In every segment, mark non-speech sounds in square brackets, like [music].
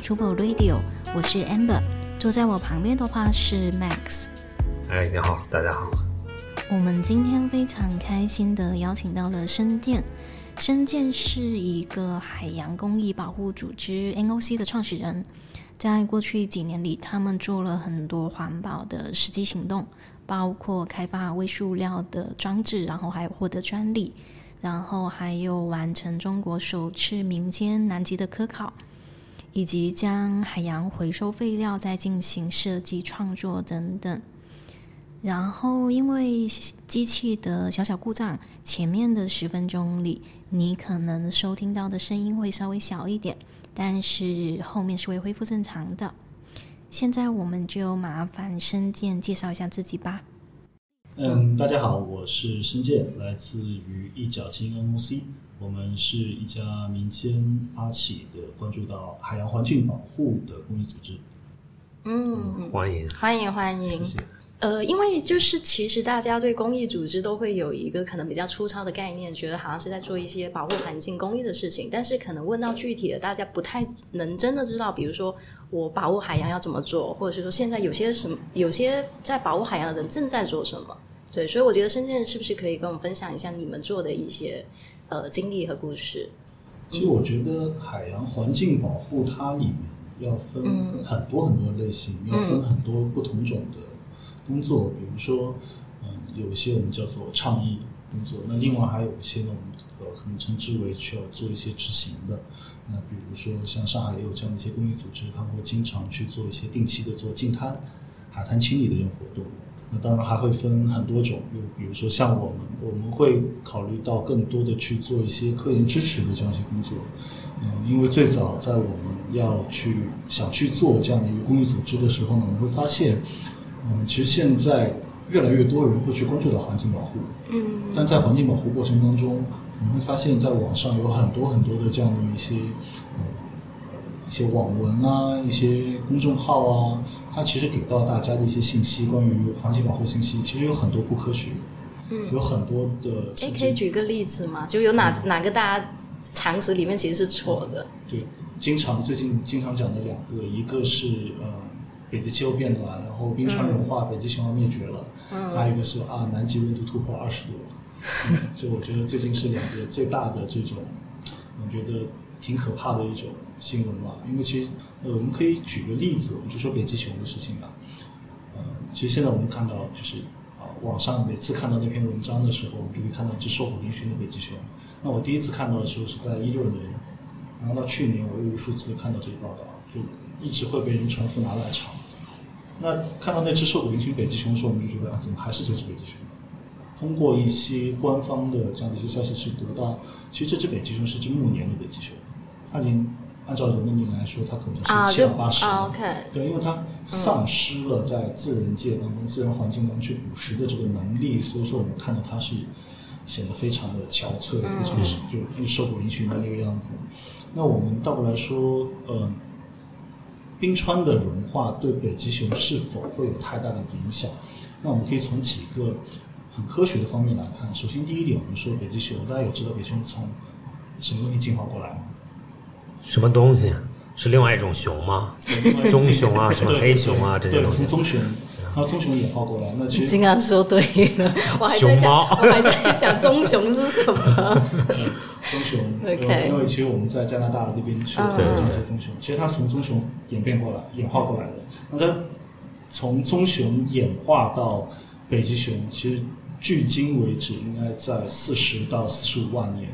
Trouble Radio，我是 Amber，坐在我旁边的话是 Max。哎，你好，大家好。我们今天非常开心的邀请到了深建，深建是一个海洋公益保护组织 NOC 的创始人，在过去几年里，他们做了很多环保的实际行动，包括开发微塑料的装置，然后还有获得专利，然后还有完成中国首次民间南极的科考，以及将海洋回收废料再进行设计创作等等。然后，因为机器的小小故障，前面的十分钟里，你可能收听到的声音会稍微小一点，但是后面是会恢复正常的。现在我们就麻烦申健介绍一下自己吧。嗯，大家好，我是申健，来自于一角金 NOC，我们是一家民间发起的，关注到海洋环境保护的公益组织。嗯，欢迎，欢迎，欢迎。谢谢。呃，因为就是其实大家对公益组织都会有一个可能比较粗糙的概念，觉得好像是在做一些保护环境、公益的事情。但是可能问到具体的，大家不太能真的知道，比如说我保护海洋要怎么做，或者是说现在有些什么，有些在保护海洋的人正在做什么。对，所以我觉得深圳是不是可以跟我们分享一下你们做的一些呃经历和故事？其实我觉得海洋环境保护它里面要分很多很多类型，要分很多不同种的。工作，比如说，嗯，有一些我们叫做倡议工作，那另外还有一些呢，我们呃可能称之为需要做一些执行的。那比如说，像上海也有这样的一些公益组织，他们会经常去做一些定期的做净滩、海滩清理的这种活动。那当然还会分很多种，就比如说像我们，我们会考虑到更多的去做一些科研支持的这样一些工作。嗯，因为最早在我们要去想去做这样的一个公益组织的时候呢，我们会发现。嗯，其实现在越来越多人会去关注到环境保护，嗯，但在环境保护过程当中，我们会发现，在网上有很多很多的这样的一些，嗯，一些网文啊，一些公众号啊，它其实给到大家的一些信息，关于环境保护信息，其实有很多不科学，嗯，有很多的。哎，可以举个例子吗？就有哪哪个大家常识里面其实是错的？对，经常最近经常讲的两个，一个是呃。北极气候变暖，然后冰川融化，北极熊要灭绝了。嗯还有一个是啊，南极温度突破二十度了。[laughs] 就我觉得最近是两个最大的这种，我觉得挺可怕的一种新闻吧。因为其实呃，我们可以举个例子，我们就说北极熊的事情吧。呃，其实现在我们看到就是啊，网上每次看到那篇文章的时候，我们就会看到一只瘦骨嶙峋的北极熊。那我第一次看到的时候是在一六年，然后到去年我又无数次看到这个报道，就。一直会被人重复拿来炒。那看到那只瘦骨嶙峋北极熊的时候，我们就觉得啊，怎么还是这只北极熊？通过一些官方的这样的一些消息去得到，其实这只北极熊是只暮年的北极熊，它已经按照人的年龄来说，它可能是七老八十了。对，因为它丧失了在自然界当中、自然环境当中去捕食的这个能力，所以说我们看到它是显得非常的憔悴，非常是就瘦骨嶙峋的那个样子。那我们倒过来说，呃。冰川的融化对北极熊是否会有太大的影响？那我们可以从几个很科学的方面来看。首先，第一点，我们说北极熊，大家有知道北极熊从什么东西进化过来吗？什么东西？是另外一种熊吗？棕熊啊，什么黑熊啊，这些东西。从棕熊，然后棕熊演化过来。那其实经常说对了，我还在想，我还在想棕熊是什么。[laughs] 棕熊，因为其实我们在加拿大那边是有这些棕熊，其实它从棕熊演变过来、演化过来的。那它从棕熊演化到北极熊，其实距今为止应该在四十到四十五万年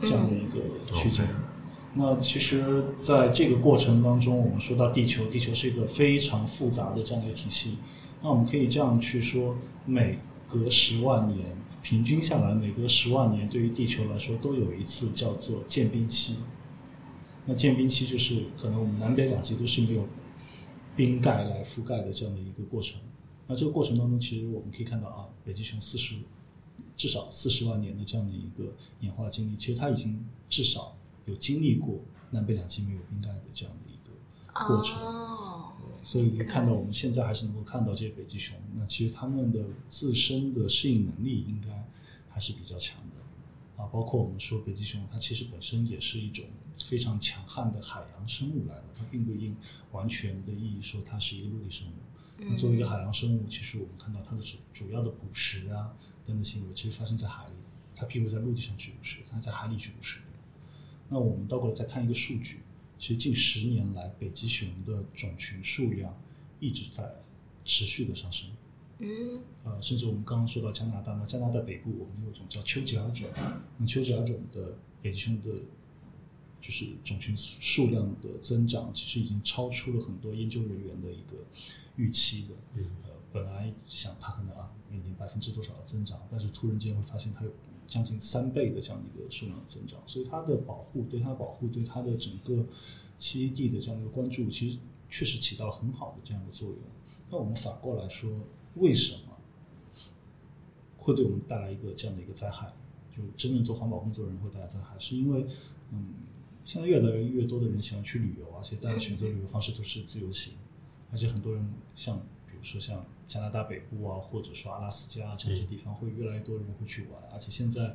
这样的一个区间。那其实，在这个过程当中，我们说到地球，地球是一个非常复杂的这样一个体系。那我们可以这样去说，每隔十万年。平均下来，每隔十万年，对于地球来说，都有一次叫做渐冰期。那渐冰期就是可能我们南北两极都是没有冰盖来覆盖的这样的一个过程。那这个过程当中，其实我们可以看到啊，北极熊四十至少四十万年的这样的一个演化经历，其实它已经至少有经历过南北两极没有冰盖的这样的一个过程。哦，所以可以看到，我们现在还是能够看到这些北极熊，那其实它们的自身的适应能力应该还是比较强的啊。包括我们说北极熊，它其实本身也是一种非常强悍的海洋生物来的，它并不一定完全的意义说它是一个陆地生物。那作为一个海洋生物，其实我们看到它的主主要的捕食啊等等行为，其实发生在海里，它并不在陆地上去捕食，它在海里去捕食。那我们倒过来再看一个数据，其实近十年来北极熊的种群数量一直在持续的上升。嗯呃，甚至我们刚刚说到加拿大，那加拿大北部我们有种叫丘吉尔种，那丘吉尔种的北极熊的，就是种群数量的增长，其实已经超出了很多研究人员的一个预期的。呃，本来想它可能啊每年百分之多少的增长，但是突然间会发现它有将近三倍的这样一个数量的增长，所以它的保护对它保护对它的整个栖息地的这样一个关注，其实确实起到了很好的这样的作用。那我们反过来说，为什么会对我们带来一个这样的一个灾害？就真正做环保工作的人会带来灾害，是因为嗯，现在越来越多的人喜欢去旅游，而且大家选择旅游方式都是自由行，而且很多人像比如说像加拿大北部啊，或者说阿拉斯加啊这些地方，会越来越多人会去玩，而且现在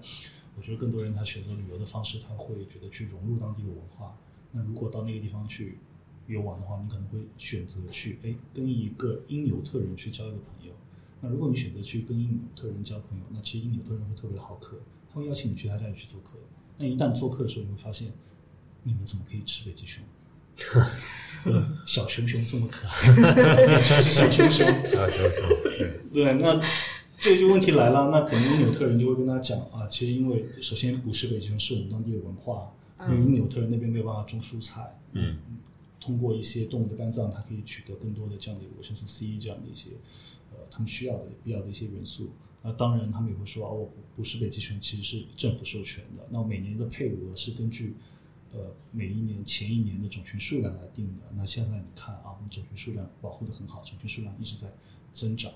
我觉得更多人他选择旅游的方式，他会觉得去融入当地的文化。那如果到那个地方去游玩的话，你可能会选择去哎跟一个因纽特人去交一个朋友。那如果你选择去跟因纽特人交朋友，那其实因纽特人会特别的好客，他会邀请你去他家里去做客。那一旦做客的时候，你会发现，你们怎么可以吃北极熊？对 [laughs] 小熊熊这么可爱，是 [laughs] 小熊熊。小熊熊，对，对，那这就问题来了，那肯定纽特人就会跟他讲啊，其实因为首先捕食北极熊是我们当地的文化，因为纽特人那边没有办法种蔬菜，嗯，通过一些动物的肝脏，它可以取得更多的这样的维生素 C 这样的一些呃他们需要的必要的一些元素。那当然，他们也会说哦，捕食北极熊其实是政府授权的，那每年的配额是根据呃每一年前一年的种群数量来定的。那现在你看啊，我们种群数量保护的很好，种群数量一直在增长，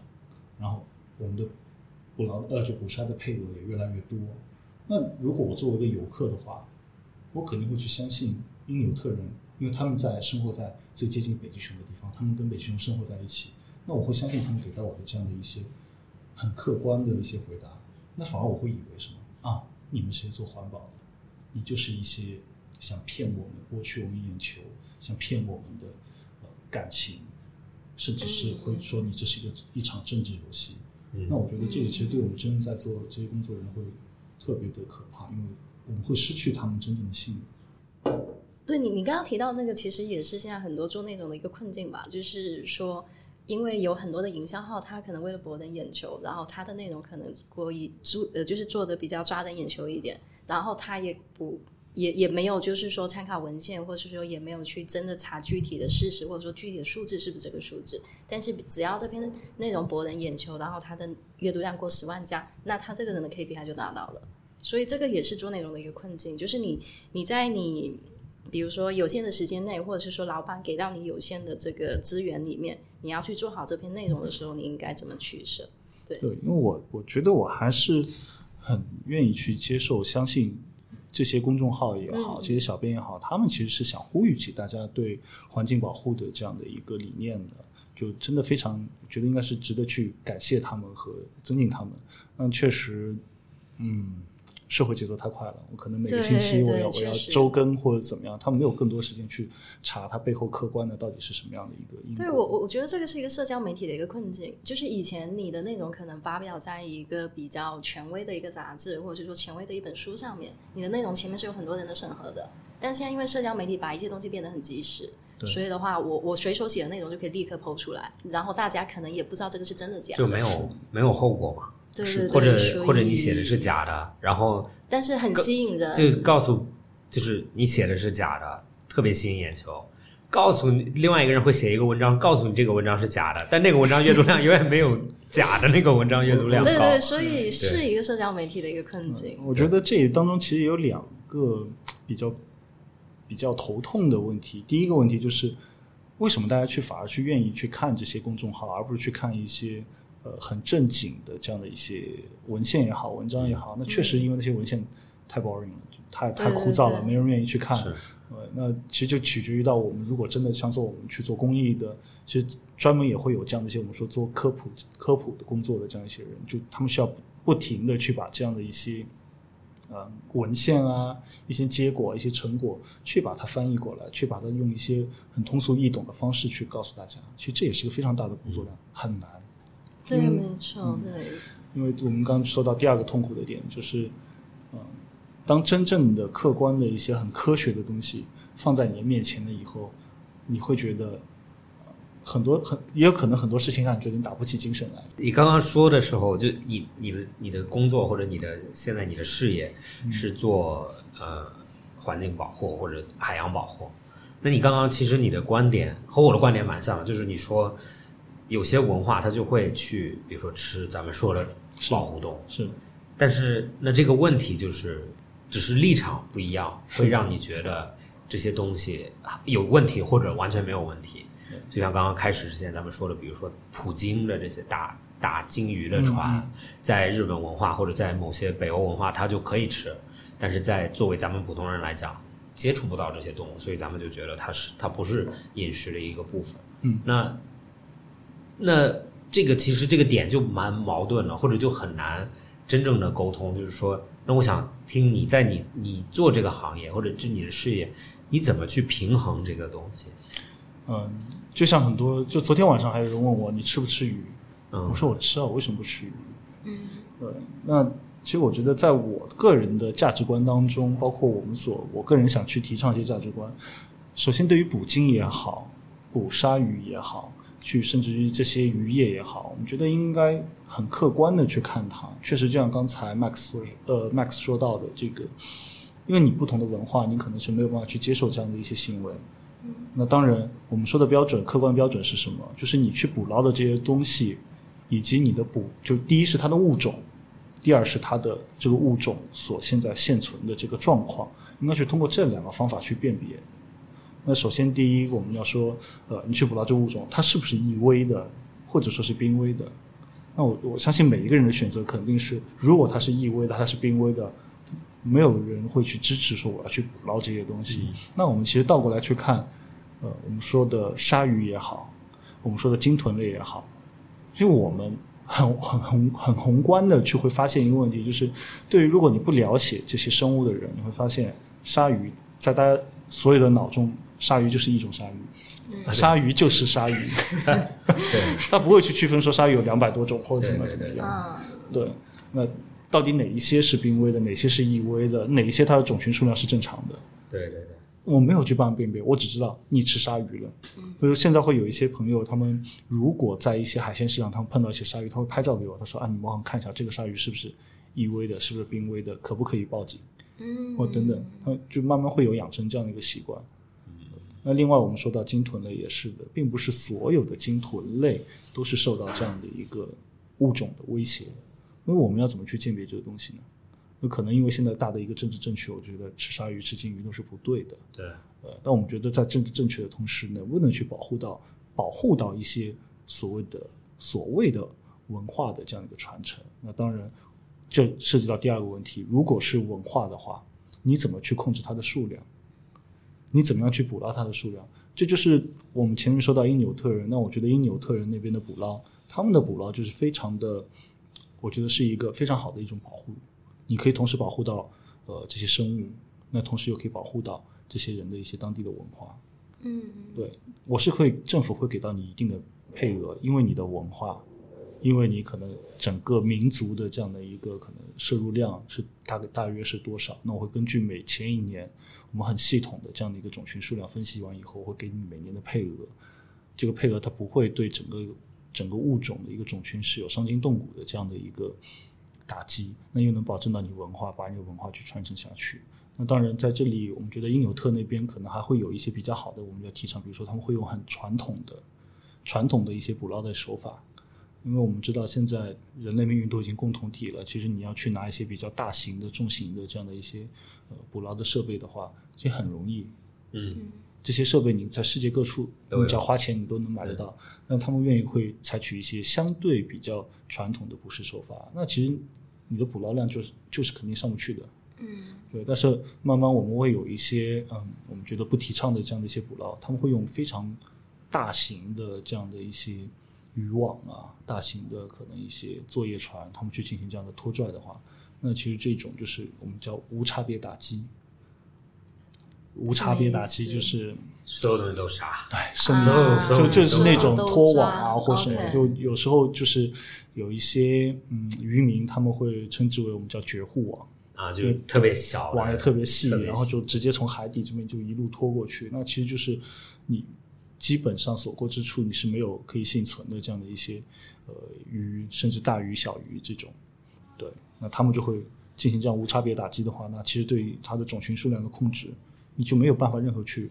然后我们的捕捞呃就捕杀的配额也越来越多。那如果我作为一个游客的话，我肯定会去相信因纽特人，因为他们在生活在最接近北极熊的地方，他们跟北极熊生活在一起，那我会相信他们给到我的这样的一些很客观的一些回答。那反而我会以为什么啊？你们是做环保的，你就是一些想骗我们、剥去我们眼球、想骗我们的呃感情，甚至是会说你这是一个一场政治游戏。那我觉得这个其实对我们真正在做这些工作的人会特别的可怕，因为我们会失去他们真正的信任。对你，你刚刚提到那个，其实也是现在很多做内容的一个困境吧，就是说，因为有很多的营销号，他可能为了博人眼球，然后他的内容可能过于做呃，就是做的比较抓人眼球一点，然后他也不也也没有就是说参考文献，或者是说也没有去真的查具体的事实，或者说具体的数字是不是这个数字，但是只要这篇内容博人眼球，然后他的阅读量过十万加，那他这个人的 KPI 就达到了。所以这个也是做内容的一个困境，就是你你在你比如说有限的时间内，或者是说老板给到你有限的这个资源里面，你要去做好这篇内容的时候，你应该怎么取舍？对，对，因为我我觉得我还是很愿意去接受、相信这些公众号也好，嗯这些小编也好，他们其实是想呼吁起大家对环境保护的这样的一个理念的，就真的非常觉得应该是值得去感谢他们和尊敬他们。但确实，嗯。社会节奏太快了，我可能每个星期我要我要周更或者怎么样，他们没有更多时间去查它背后客观的到底是什么样的一个因果。对我我我觉得这个是一个社交媒体的一个困境，就是以前你的内容可能发表在一个比较权威的一个杂志，或者是说权威的一本书上面，你的内容前面是有很多人的审核的。但现在因为社交媒体把一切东西变得很及时，对所以的话，我我随手写的内容就可以立刻抛出来，然后大家可能也不知道这个是真的假的，就没有没有后果嘛，对对对，或者或者你写的是，假的，然后但是很吸引人，就告诉就是你写的是假的，特别吸引眼球。告诉你另外一个人会写一个文章，告诉你这个文章是假的，但那个文章阅读量 [laughs] 永远没有假的那个文章阅读量高。对对，所以是一个社交媒体的一个困境。我觉得这当中其实有两个比较比较头痛的问题。第一个问题就是，为什么大家去反而去愿意去看这些公众号，而不是去看一些呃很正经的这样的一些文献也好，文章也好？那确实因为那些文献太 boring 了，就太太枯燥了，没人愿意去看。那其实就取决于到我们如果真的像做我们去做公益的，其实专门也会有这样的一些我们说做科普科普的工作的这样一些人，就他们需要不停的去把这样的一些呃文献啊、一些结果、一些成果，去把它翻译过来，去把它用一些很通俗易懂的方式去告诉大家。其实这也是个非常大的工作量，很难。对，没错，对，因为我们刚刚说到第二个痛苦的点，就是，嗯、当真正的客观的一些很科学的东西放在你面前了以后，你会觉得呃很多很也有可能很多事情让你觉得你打不起精神来。你刚刚说的时候，就你你的你的工作或者你的现在你的事业是做呃环境保护或者海洋保护，那你刚刚其实你的观点和我的观点蛮像的，就是你说有些文化它就会去，比如说吃咱们说的是保护动物，是。但是那这个问题就是，只是立场不一样，会让你觉得这些东西有问题或者完全没有问题。就像刚刚开始之前咱们说的，比如说普京的这些大大鲸鱼的船，嗯。在日本文化或者在某些北欧文化，它就可以吃，但是在作为咱们普通人来讲，接触不到这些动物，所以咱们就觉得它是它不是饮食的一个部分。嗯，那那这个其实这个点就蛮矛盾了，或者就很难真正的沟通。就是说，那我想听你在你你做这个行业或者是你的事业，你怎么去平衡这个东西？嗯，就像很多，就昨天晚上还有人问我你吃不吃鱼，嗯我说我吃啊，我为什么不吃鱼？嗯，对，那其实我觉得在我个人的价值观当中，包括我们所我个人想去提倡一些价值观，首先对于捕鲸也好，捕鲨鱼也好，去甚至于这些渔业也好，我们觉得应该很客观的去看它。确实，就像刚才 Max 说呃 Max 说到的这个，因为你不同的文化，你可能是没有办法去接受这样的一些行为。那当然，我们说的标准，客观标准是什么？就是你去捕捞的这些东西，以及你的捕，就第一是它的物种，第二是它的这个物种所现在现存的这个状况，应该是通过这两个方法去辨别。那首先，第一，我们要说，呃，你去捕捞这物种，它是不是易危的，或者说是濒危的？那我我相信每一个人的选择肯定是，如果它是易危的，它是濒危的，没有人会去支持说我要去捕捞这些东西。那我们其实倒过来去看，呃，我们说的鲨鱼也好，我们说的鲸豚类也好，因为我们很很宏很宏观的去会发现一个问题，就是对于如果你不了解这些生物的人，你会发现鲨鱼在大家所有的脑中，鲨鱼就是一种鲨鱼，鲨鱼就是鲨鱼，对，[laughs] 他不会去区分说鲨鱼有两百多种或者怎么怎么样。嗯，对，那到底哪一些是濒危的，哪些是易危的，哪一些它的种群数量是正常的？对对对，我没有去办辨别，我只知道你吃鲨鱼了。所以说现在会有一些朋友，他们如果在一些海鲜市场，他们碰到一些鲨鱼，他会拍照给我，他说啊，你帮我看一下这个鲨鱼是不是易危的，是不是濒危的，可不可以报警？嗯，或等等，他就慢慢会有养成这样的一个习惯。那另外，我们说到鲸豚类也是的，并不是所有的鲸豚类都是受到这样的一个物种的威胁。因为我们要怎么去鉴别这个东西呢？那可能因为现在大的一个政治正确，我觉得吃鲨鱼、吃鲸鱼都是不对的。对，呃，但我们觉得在政治正确的同时，能不能去保护到保护到一些所谓的所谓的文化的这样一个传承？那当然，这涉及到第二个问题，如果是文化的话，你怎么去控制它的数量？你怎么样去捕捞它的数量？这就是我们前面说到因纽特人，那我觉得因纽特人那边的捕捞，他们的捕捞就是非常的，我觉得是一个非常好的一种保护。你可以同时保护到呃这些生物，那同时又可以保护到这些人的一些当地的文化。嗯，对我是会政府会给到你一定的配额，因为你的文化，因为你可能整个民族的这样的一个可能摄入量是大概大约是多少，那我会根据每前一年我们很系统的这样的一个种群数量分析完以后，会给你每年的配额。这个配额它不会对整个整个物种的一个种群是有伤筋动骨的这样的一个打击，那又能保证到你文化，把你的文化去传承下去。那当然，在这里我们觉得因纽特那边可能还会有一些比较好的，我们要提倡，比如说他们会用很传统的、传统的一些捕捞的手法，因为我们知道现在人类命运都已经共同体了，其实你要去拿一些比较大型的、重型的这样的一些呃捕捞的设备的话，其实很容易。嗯这些设备你在世界各处，你只要花钱你都能买得到。那他们愿意会采取一些相对比较传统的捕食手法，那其实你的捕捞量就是就是肯定上不去的。嗯对，但是慢慢我们会有一些嗯，我们觉得不提倡的这样的一些捕捞，他们会用非常大型的这样的一些渔网啊，大型的可能一些作业船，他们去进行这样的拖拽的话，那其实这种就是我们叫无差别打击。无差别打击就是所有东西都杀，对，甚至啊就就是那种拖网啊，或什么，就有时候就是有一些嗯渔民他们会称之为我们叫绝户网，啊，就特别小，网也特别细，然后就直接从海底这边就一路拖过去。那其实就是你基本上所过之处你是没有可以幸存的这样的一些呃鱼，甚至大鱼小鱼这种。对，那他们就会进行这样无差别打击的话，那其实对于它的种群数量的控制，你就没有办法任何去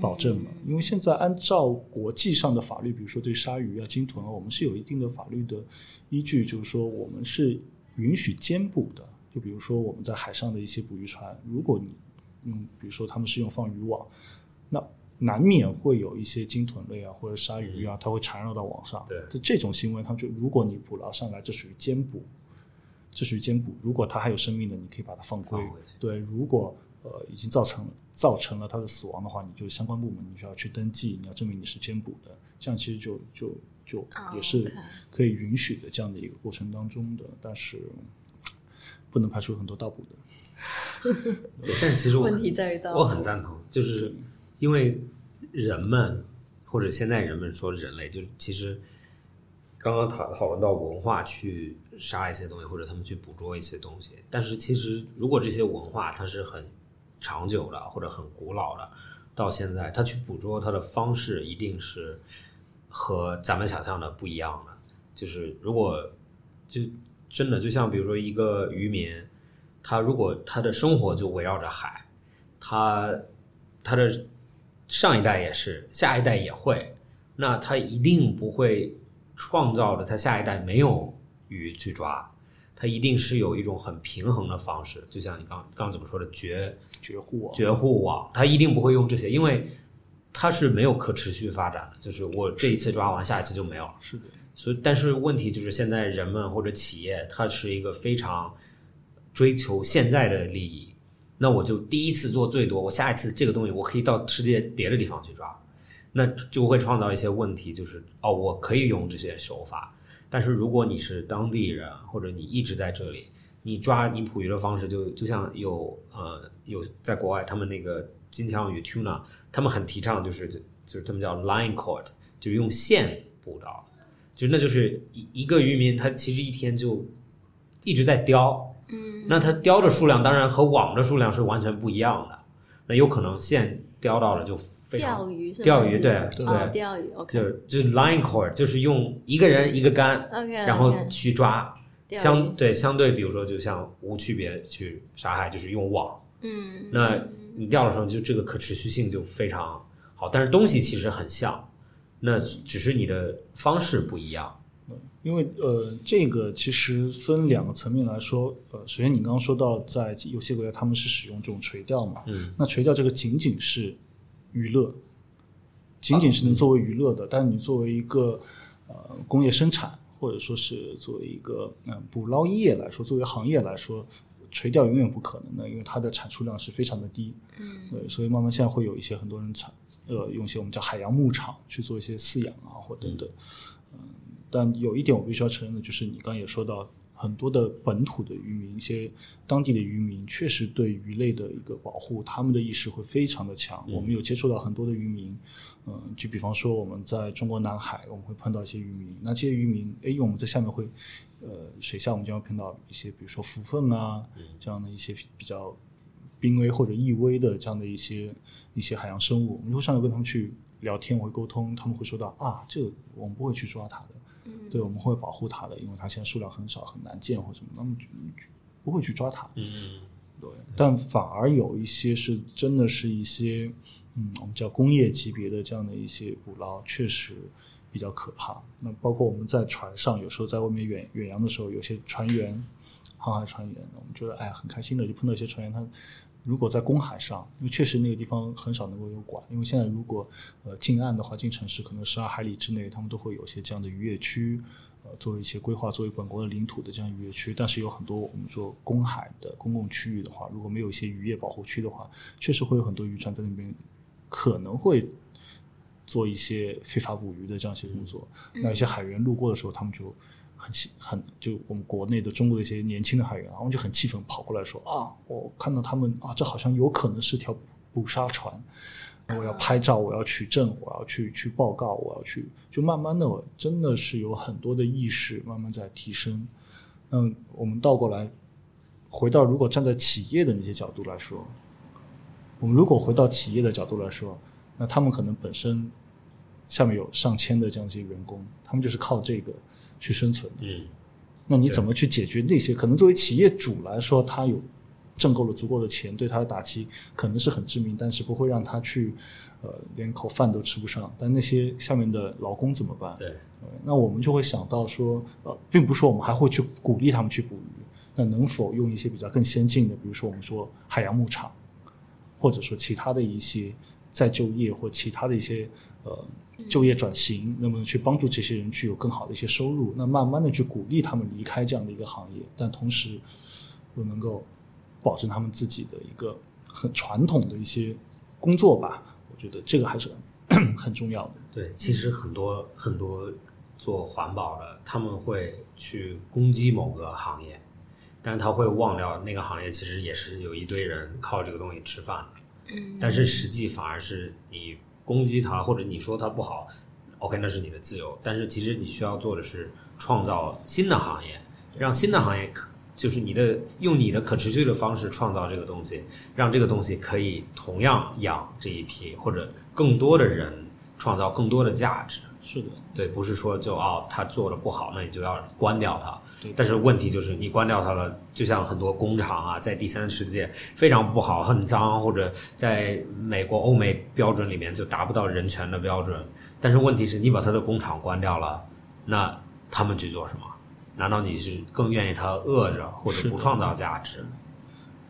保证了。因为现在按照国际上的法律，比如说对鲨鱼啊、鲸豚啊，我们是有一定的法律的依据，就是说我们是允许兼捕的。就比如说我们在海上的一些捕鱼船，如果你用，比如说他们是用放渔网，那难免会有一些鲸豚类啊或者鲨鱼啊，它会缠绕到网上。对就这种行为，他们就如果你捕捞上来，这属于兼捕，这属于兼捕。如果它还有生命的，你可以把它放归。放对，如果呃已经造成造成了它的死亡的话，你就相关部门你就要去登记，你要证明你是兼捕的，这样其实就就就哦也是可以允许的这样的一个过程当中的，但是不能排除很多盗捕的。[laughs] 对，但是其实我问题在于盗我很赞同，就是因为人们或者现在人们说人类，就是其实刚刚讨讨论到文化去杀一些东西，或者他们去捕捉一些东西，但是其实如果这些文化它是很长久的或者很古老的，到现在它去捕捉它的方式一定是和咱们想象的不一样的。就是如果就真的就像比如说一个渔民，他如果他的生活就围绕着海，他他的上一代也是，下一代也会，那他一定不会创造的他下一代没有鱼去抓，他一定是有一种很平衡的方式，就像你刚刚刚怎么说的绝绝户网，绝户网，他一定不会用这些，因为它是没有可持续发展的，就是我这一次抓完，下一次就没有了。是的，所以，但是问题就是现在人们或者企业，它是一个非常追求现在的利益。那我就第一次做最多，我下一次这个东西我可以到世界别的地方去抓，那就会创造一些问题，就是哦，我可以用这些手法，但是如果你是当地人或者你一直在这里，你抓你捕鱼的方式就就像有呃有在国外他们那个金枪鱼 tuna，他们很提倡就是就是他们叫 line caught，就是用线捕到。就那就是一一个渔民，他其实一天就一直在叼，嗯，那它叼的数量当然和网的数量是完全不一样的，那有可能线叼到了就非常钓鱼是钓鱼对对哦，钓鱼就就是 line cord，就是用一个人一个杆然后去抓，相对相对，比如说就像无区别去杀害，就是用网，嗯，那你钓的时候就这个可持续性就非常好，但是东西其实很像，那只是你的方式不一样。因为呃，这个其实分两个层面来说。呃，首先你刚刚说到，在有些国家他们是使用这种垂钓嘛，嗯，那垂钓这个仅仅是娱乐，仅仅是能作为娱乐的，但是你作为一个呃工业生产，或者说是作为一个嗯、呃捕捞业来说，作为行业来说，垂钓永远不可能的，因为它的产出量是非常的低。嗯，对，所以慢慢现在会有一些很多人产呃用一些我们叫海洋牧场去做一些饲养啊或等等。嗯，但有一点我必须要承认的就是，你刚刚也说到。很多的本土的渔民，一些当地的渔民，确实对鱼类的一个保护，他们的意识会非常的强。我们有接触到很多的渔民，嗯、就比方说我们在中国南海，我们会碰到一些渔民，那这些渔民，哎，因为我们在下面会，呃，水下我们将会碰到一些，比如说浮粪啊，这样的一些比较濒危或者易危的这样的一些一些海洋生物，我们会上来跟他们去聊天，我会沟通，他们会说到啊，这个我们不会去抓它的。对，我们会保护它的，因为它现在数量很少，很难见或什么，那么就不会去抓它。嗯，对，但反而有一些是真的是一些，嗯，我们叫工业级别的这样的一些捕捞，确实比较可怕。那包括我们在船上，有时候在外面远远洋的时候，有些船员，航海船员，我们觉得哎呀很开心的，就碰到一些船员，他如果在公海上，因为确实那个地方很少能够有管，因为现在如果呃近岸的话，进城市可能十二海里之内，他们都会有些这样的渔业区，呃，作为一些规划作为本国的领土的这样渔业区。但是有很多我们说公海的公共区域的话，如果没有一些渔业保护区的话，确实会有很多渔船在那边可能会做一些非法捕鱼的这样一些工作。那一些海员路过的时候，他们就。很，很就我们国内的中国的一些年轻的海员，然后就很气愤，跑过来说啊，我看到他们啊，这好像有可能是条捕杀船，我要拍照，我要取证，我要去去报告，我要去，就慢慢的，真的是有很多的意识慢慢在提升。嗯，我们倒过来，回到如果站在企业的那些角度来说，我们如果回到企业的角度来说，那他们可能本身下面有上千的这样一些员工，他们就是靠这个。去生存，嗯，那你怎么去解决那些？可能作为企业主来说，他有挣够了足够的钱，对他的打击可能是很致命，但是不会让他去呃连口饭都吃不上。但那些下面的劳工怎么办？对，那我们就会想到说，呃，并不是说我们还会去鼓励他们去捕鱼，那能否用一些比较更先进的，比如说我们说海洋牧场，或者说其他的一些再就业或其他的一些呃。就业转型，能不能去帮助这些人去有更好的一些收入？那慢慢的去鼓励他们离开这样的一个行业，但同时又能够保证他们自己的一个很传统的一些工作吧？我觉得这个还是很很重要的。对，其实很多很多做环保的，他们会去攻击某个行业，但是他会忘掉那个行业其实也是有一堆人靠这个东西吃饭的。嗯，但是实际反而是你。攻击他，或者你说他不好，OK，那是你的自由。但是其实你需要做的是创造新的行业，让新的行业可就是你的用你的可持续的方式创造这个东西，让这个东西可以同样养这一批或者更多的人，创造更多的价值。是的，对，不是说就哦他做的不好，那你就要关掉它。但是问题就是，你关掉它了，就像很多工厂啊，在第三世界非常不好、很脏，或者在美国、欧美标准里面就达不到人权的标准。但是问题是你把它的工厂关掉了，那他们去做什么？难道你是更愿意他饿着，或者不创造价值？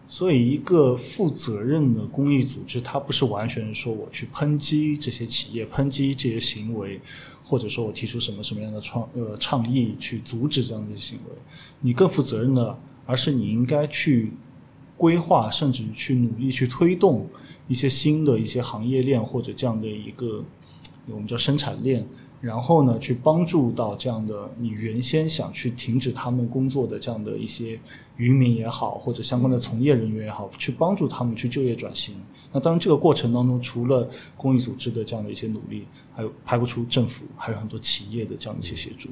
所以，一个负责任的公益组织，它不是完全说我去抨击这些企业、抨击这些行为。或者说我提出什么什么样的创呃倡议去阻止这样的行为，你更负责任的，而是你应该去规划，甚至去努力去推动一些新的一些行业链或者这样的一个我们叫生产链，然后呢去帮助到这样的你原先想去停止他们工作的这样的一些渔民也好，或者相关的从业人员也好，去帮助他们去就业转型。那当然这个过程当中，除了公益组织的这样的一些努力。还有排不出政府，还有很多企业的这样一些协助，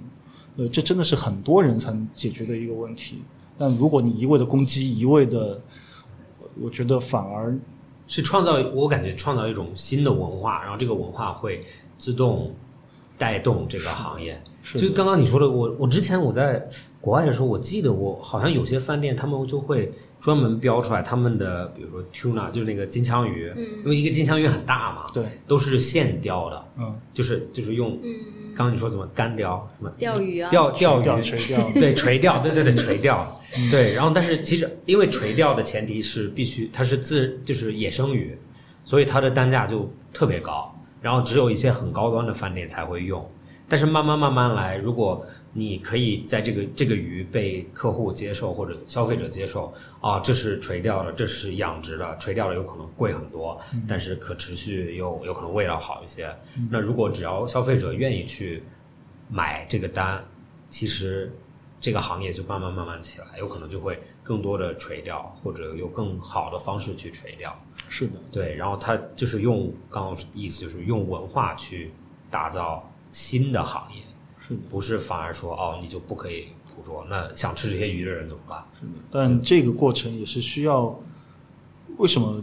呃，这真的是很多人才能解决的一个问题。但如果你一味的攻击，一味的，我觉得反而是创造，我感觉创造一种新的文化，然后这个文化会自动带动这个行业。就刚刚你说的，我我之前我在国外的时候，我记得我好像有些饭店他们就会。专门标出来他们的，比如说 tuna，就是那个金枪鱼，因为一个金枪鱼很大嘛，对，都是现雕的，嗯，就是就是用，刚刚你说怎么干雕什么钓鱼啊，钓钓鱼。[laughs] 垂钓，对垂钓，对对对垂钓，对，然后但是其实因为垂钓的前提是必须它是自就是野生鱼，所以它的单价就特别高，然后只有一些很高端的饭店才会用。但是慢慢慢慢来，如果你可以在这个这个鱼被客户接受或者消费者接受啊，这是垂钓的，这是养殖的，垂钓的有可能贵很多，但是可持续又有可能味道好一些。那如果只要消费者愿意去买这个单，其实这个行业就慢慢慢慢起来，有可能就会更多的垂钓，或者有更好的方式去垂钓。是的，对，然后他就是用刚刚意思就是用文化去打造。新的行业是的不是反而说哦，你就不可以捕捉？那想吃这些鱼的人怎么办？是的，但这个过程也是需要。为什么？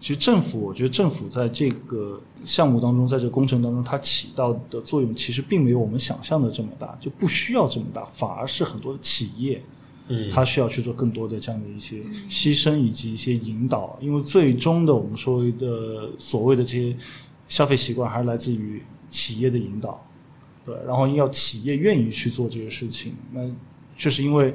其实政府，我觉得政府在这个项目当中，在这个工程当中，它起到的作用其实并没有我们想象的这么大，就不需要这么大，反而是很多的企业，嗯，他需要去做更多的这样的一些牺牲以及一些引导，因为最终的我们说的所谓的这些消费习惯，还是来自于。企业的引导，对，然后要企业愿意去做这些事情，那确实因为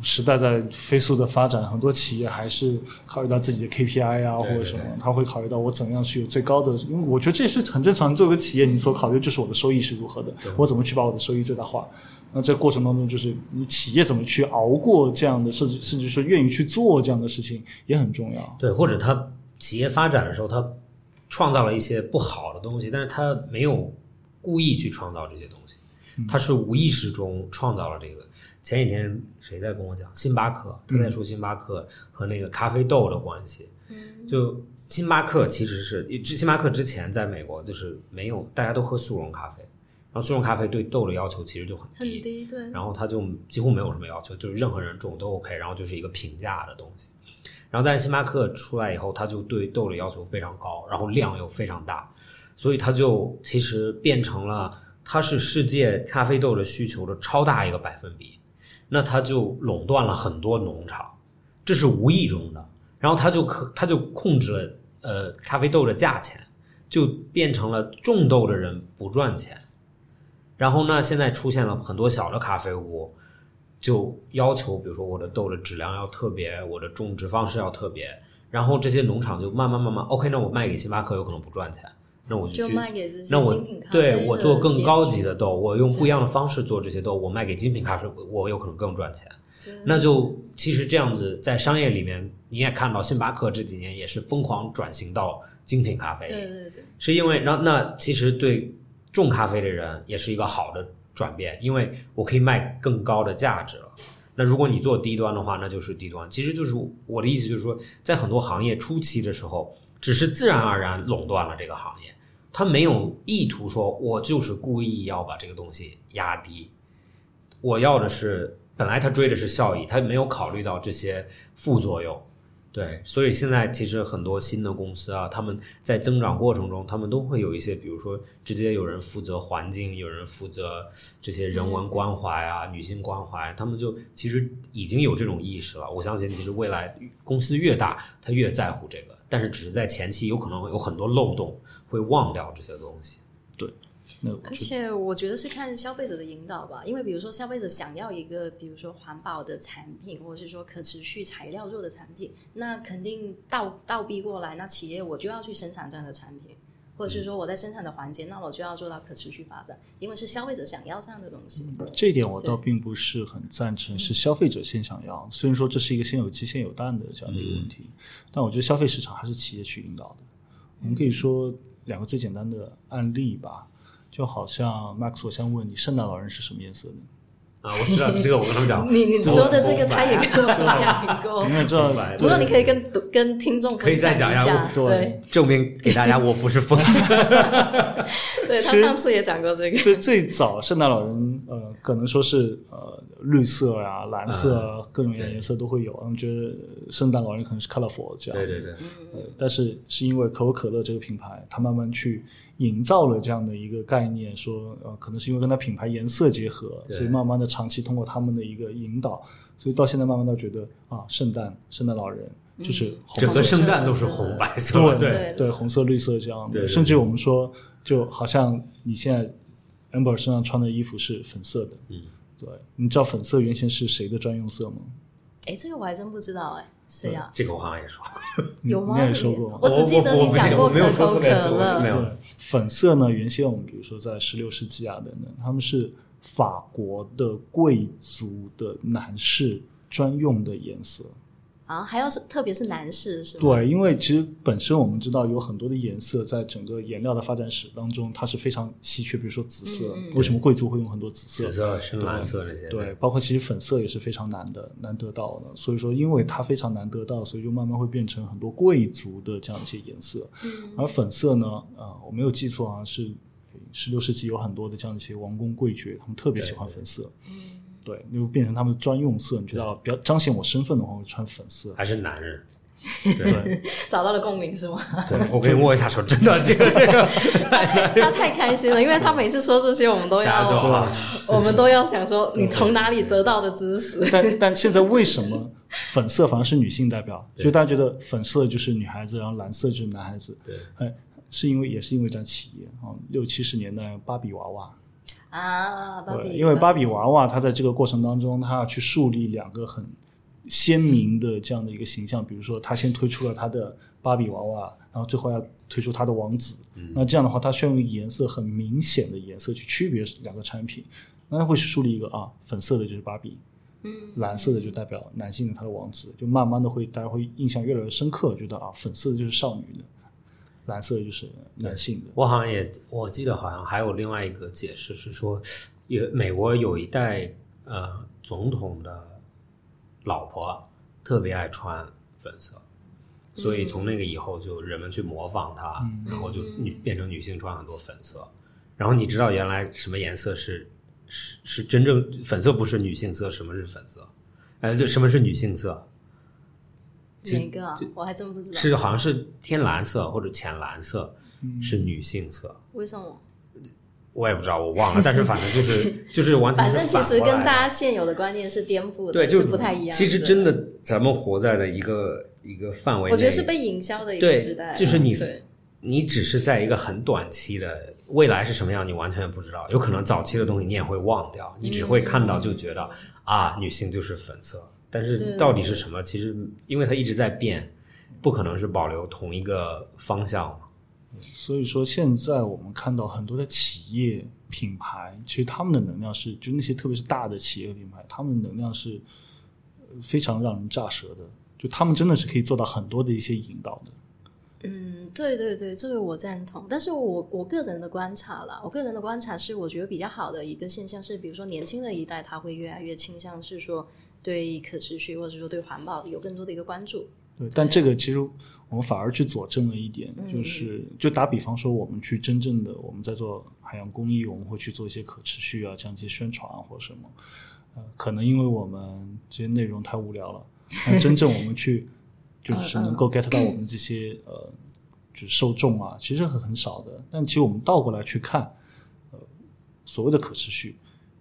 时代在飞速的发展，很多企业还是考虑到自己的 KPI 啊，或对者什么，他会考虑到我怎样去有最高的，因为我觉得这也是很正常。作为企业，你所考虑就是我的收益是如何的，我怎么去把我的收益最大化。那这过程当中，就是你企业怎么去熬过这样的，甚至甚至是愿意去做这样的事情也很重要。对，或者他企业发展的时候，他创造了一些不好的东西，但是他没有故意去创造这些东西，他是无意识中创造了这个。前几天谁在跟我讲星巴克？他在说星巴克和那个咖啡豆的关系。就星巴克其实是之星巴克之前在美国就是没有大家都喝速溶咖啡，然后速溶咖啡对豆的要求其实就很很低，对，然后它就几乎没有什么要求，就是任何人种都 OK，然后就是一个平价的东西。然后但是星巴克出来以后，它就对豆的要求非常高，然后量又非常大，所以它就其实变成了它是世界咖啡豆的需求的超大一个百分比，那它就垄断了很多农场，这是无意中的。然后它就可它就控制了呃咖啡豆的价钱，就变成了种豆的人不赚钱。然后呢，现在出现了很多小的咖啡屋，就要求，比如说我的豆的质量要特别，我的种植方式要特别，然后这些农场就慢慢慢慢，OK，那我卖给星巴克有可能不赚钱，那我就就去，卖给这些那我精品咖啡对我做更高级的的豆，我用不一样的方式做这些豆，我卖给精品咖啡，我有可能更赚钱。那就其实这样子，在商业里面，你也看到星巴克这几年也是疯狂转型到精品咖啡，对对对，是因为那那其实对种咖啡的人也是一个好的转变，因为我可以卖更高的价值了。那如果你做低端的话，那就是低端。其实就是我的意思，就是说，在很多行业初期的时候，只是自然而然垄断了这个行业，他没有意图说我就是故意要把这个东西压低。我要的是，本来他追的是效益，他没有考虑到这些副作用。对，所以现在其实很多新的公司啊，他们在增长过程中，他们都会有一些，比如说直接有人负责环境，有人负责这些人文关怀啊、女性关怀，他们就其实已经有这种意识了。我相信，其实未来公司越大，他越在乎这个，但是只是在前期有可能有很多漏洞，会忘掉这些东西。而且我觉得是看消费者的引导吧，因为比如说消费者想要一个，比如说环保的产品，或者是说可持续材料做的产品，那肯定倒倒逼过来，那企业我就要去生产这样的产品，或者是说我在生产的环节，那我就要做到可持续发展，因为是消费者想要这样的东西。这一点我倒并不是很赞成，是消费者先想要。虽然说这是一个先有鸡先有蛋的这样的一个问题，但我觉得消费市场还是企业去引导的。我们可以说两个最简单的案例吧，就好像 Max，我先问你，圣诞老人是什么颜色的？啊，我知道这个，我跟他们讲，[laughs] 你你说的这个，他也跟我们讲过你。也知道不过你可以跟跟听众可以再讲一下下，对对证明给大家我不是疯子。[laughs] 对，他上次也讲过这个。最最早圣诞老人，呃，可能说是呃绿色啊、蓝色啊，各种颜色都会有。他们觉得圣诞老人可能是 colorful 这样。对对对，呃，但是是因为可口可乐这个品牌，它慢慢去营造了这样的一个概念，说呃，可能是因为跟它品牌颜色结合，所以慢慢的长期通过他们的一个引导，所以到现在慢慢的觉得啊，圣诞圣诞老人就是红整个。圣诞都是红白色对，对对。对，红色、绿色这样的，甚至我们说，就好像你现在 Amber 身上穿的衣服是粉色的，嗯，对，你知道粉色原先是谁的专用色吗？哎，这个我还真不知道，哎，谁呀？这个我好像也说过，有吗？你也说过吗我只记得你讲过我我我没有可口可说特别多乐，没有对，粉色呢，原先我们比如说在十六世纪啊等等，他们是法国的贵族的男士专用的颜色。啊，还要是特别是男士是吗？对，因为其实本身我们知道有很多的颜色在整个颜料的发展史当中，它是非常稀缺，比如说紫色，嗯为什么贵族会用很多紫色？紫色、深蓝色这些，对，包括其实粉色也是非常难的，难得到的。所以说，因为它非常难得到，所以就慢慢会变成很多贵族的这样一些颜色。嗯而粉色呢，呃，我没有记错啊，是十六世纪有很多的这样一些王公贵爵，他们特别喜欢粉色。嗯对，就变成他们的专用色。你觉得啊比较彰显我身份的话，我穿粉色。还是男人。[laughs] 对，找到了共鸣是吗？对，我可以握一下手，真的，这个这个，他太他太开心了，因为他每次说这些，我们都要，啊，我们都要想说你从哪里得到的知识。但但现在为什么粉色反而是女性代表？就大家觉得粉色就是女孩子，然后蓝色就是男孩子。对，哎，是因为也是因为一家企业啊，六七十年代芭比娃娃。啊，芭比，对，因为芭比娃娃它在这个过程当中，它要去树立两个很鲜明的这样的一个形象，比如说它先推出了它的芭比娃娃，然后最后要推出它的王子，那这样的话，它需要用颜色很明显的颜色去区别两个产品，那它会树立一个啊，粉色的就是芭比。嗯，蓝色的就代表男性的他的王子，就慢慢的会大家会印象越来越深刻，觉得啊，粉色的就是少女的，蓝色就是男性的。我好像也我记得好像还有另外一个解释是说，有美国有一代呃总统的老婆特别爱穿粉色，所以从那个以后就人们去模仿她，然后就女变成女性穿很多粉色。然后你知道原来什么颜色是是是真正粉色不是女性色，什么是粉色？哎，对什么是女性色？哪个啊？我还真不知道。是好像是天蓝色或者浅蓝色是女性色，为什么？我也不知道，我忘了。但是反正就是 [laughs] 就是完全反正其实跟大家现有的观念是颠覆的，对就是不太一样。其实真的，咱们活在了一个一个范围内，我觉得是被营销的一个对时代，就是你你只是在一个很短期的未来是什么样，你完全不知道。有可能早期的东西你也会忘掉，你只会看到就觉得、啊，女性就是粉色，但是到底是什么？其实因为它一直在变，不可能是保留同一个方向。所以说，现在我们看到很多的企业品牌，其实他们的能量是，就那些特别是大的企业品牌，他们的能量是呃非常让人炸舌的。就他们真的是可以做到很多的一些引导的。嗯，对对对，这个我赞同。但是我我个人的观察啦，我个人的观察是，我觉得比较好的一个现象是，比如说年轻的一代，他会越来越倾向是说对可持续或者说对环保有更多的一个关注。对，但这个其实我们反而去佐证了一点，嗯就是就打比方说，我们去真正的我们在做海洋公益，我们会去做一些可持续啊，这样一些宣传啊或者什么，呃，可能因为我们这些内容太无聊了，但真正我们去就是能够 get 到我们这些呃，就是受众啊，其实很很少的。但其实我们倒过来去看，呃，所谓的可持续，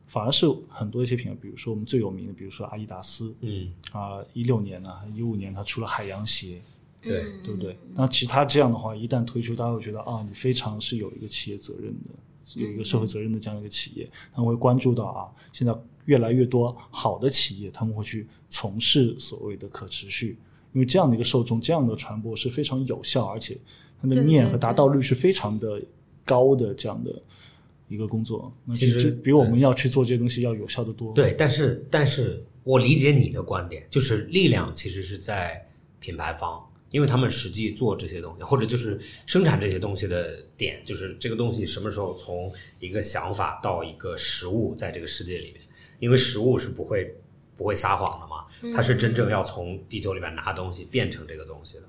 反而是很多一些品牌，比如说我们最有名的，比如说阿迪达斯，嗯，啊，一六年呢，一五年它出了海洋鞋，对，对不对？那其他这样的话，一旦推出，大家会觉得啊，你非常是有一个企业责任的，有一个社会责任的这样一个企业，他们会关注到啊，现在越来越多好的企业，他们会去从事所谓的可持续，因为这样的一个受众，这样的传播是非常有效，而且它的面和达到率是非常的高的这样的一个工作。那其实比我们要去做这些东西要有效的多。对，但是但是我理解你的观点，就是力量其实是在品牌方，因为他们实际做这些东西，或者就是生产这些东西的点，就是这个东西什么时候从一个想法到一个实物，在这个世界里面，因为实物是不会不会撒谎的嘛，它是真正要从地球里面拿东西变成这个东西的。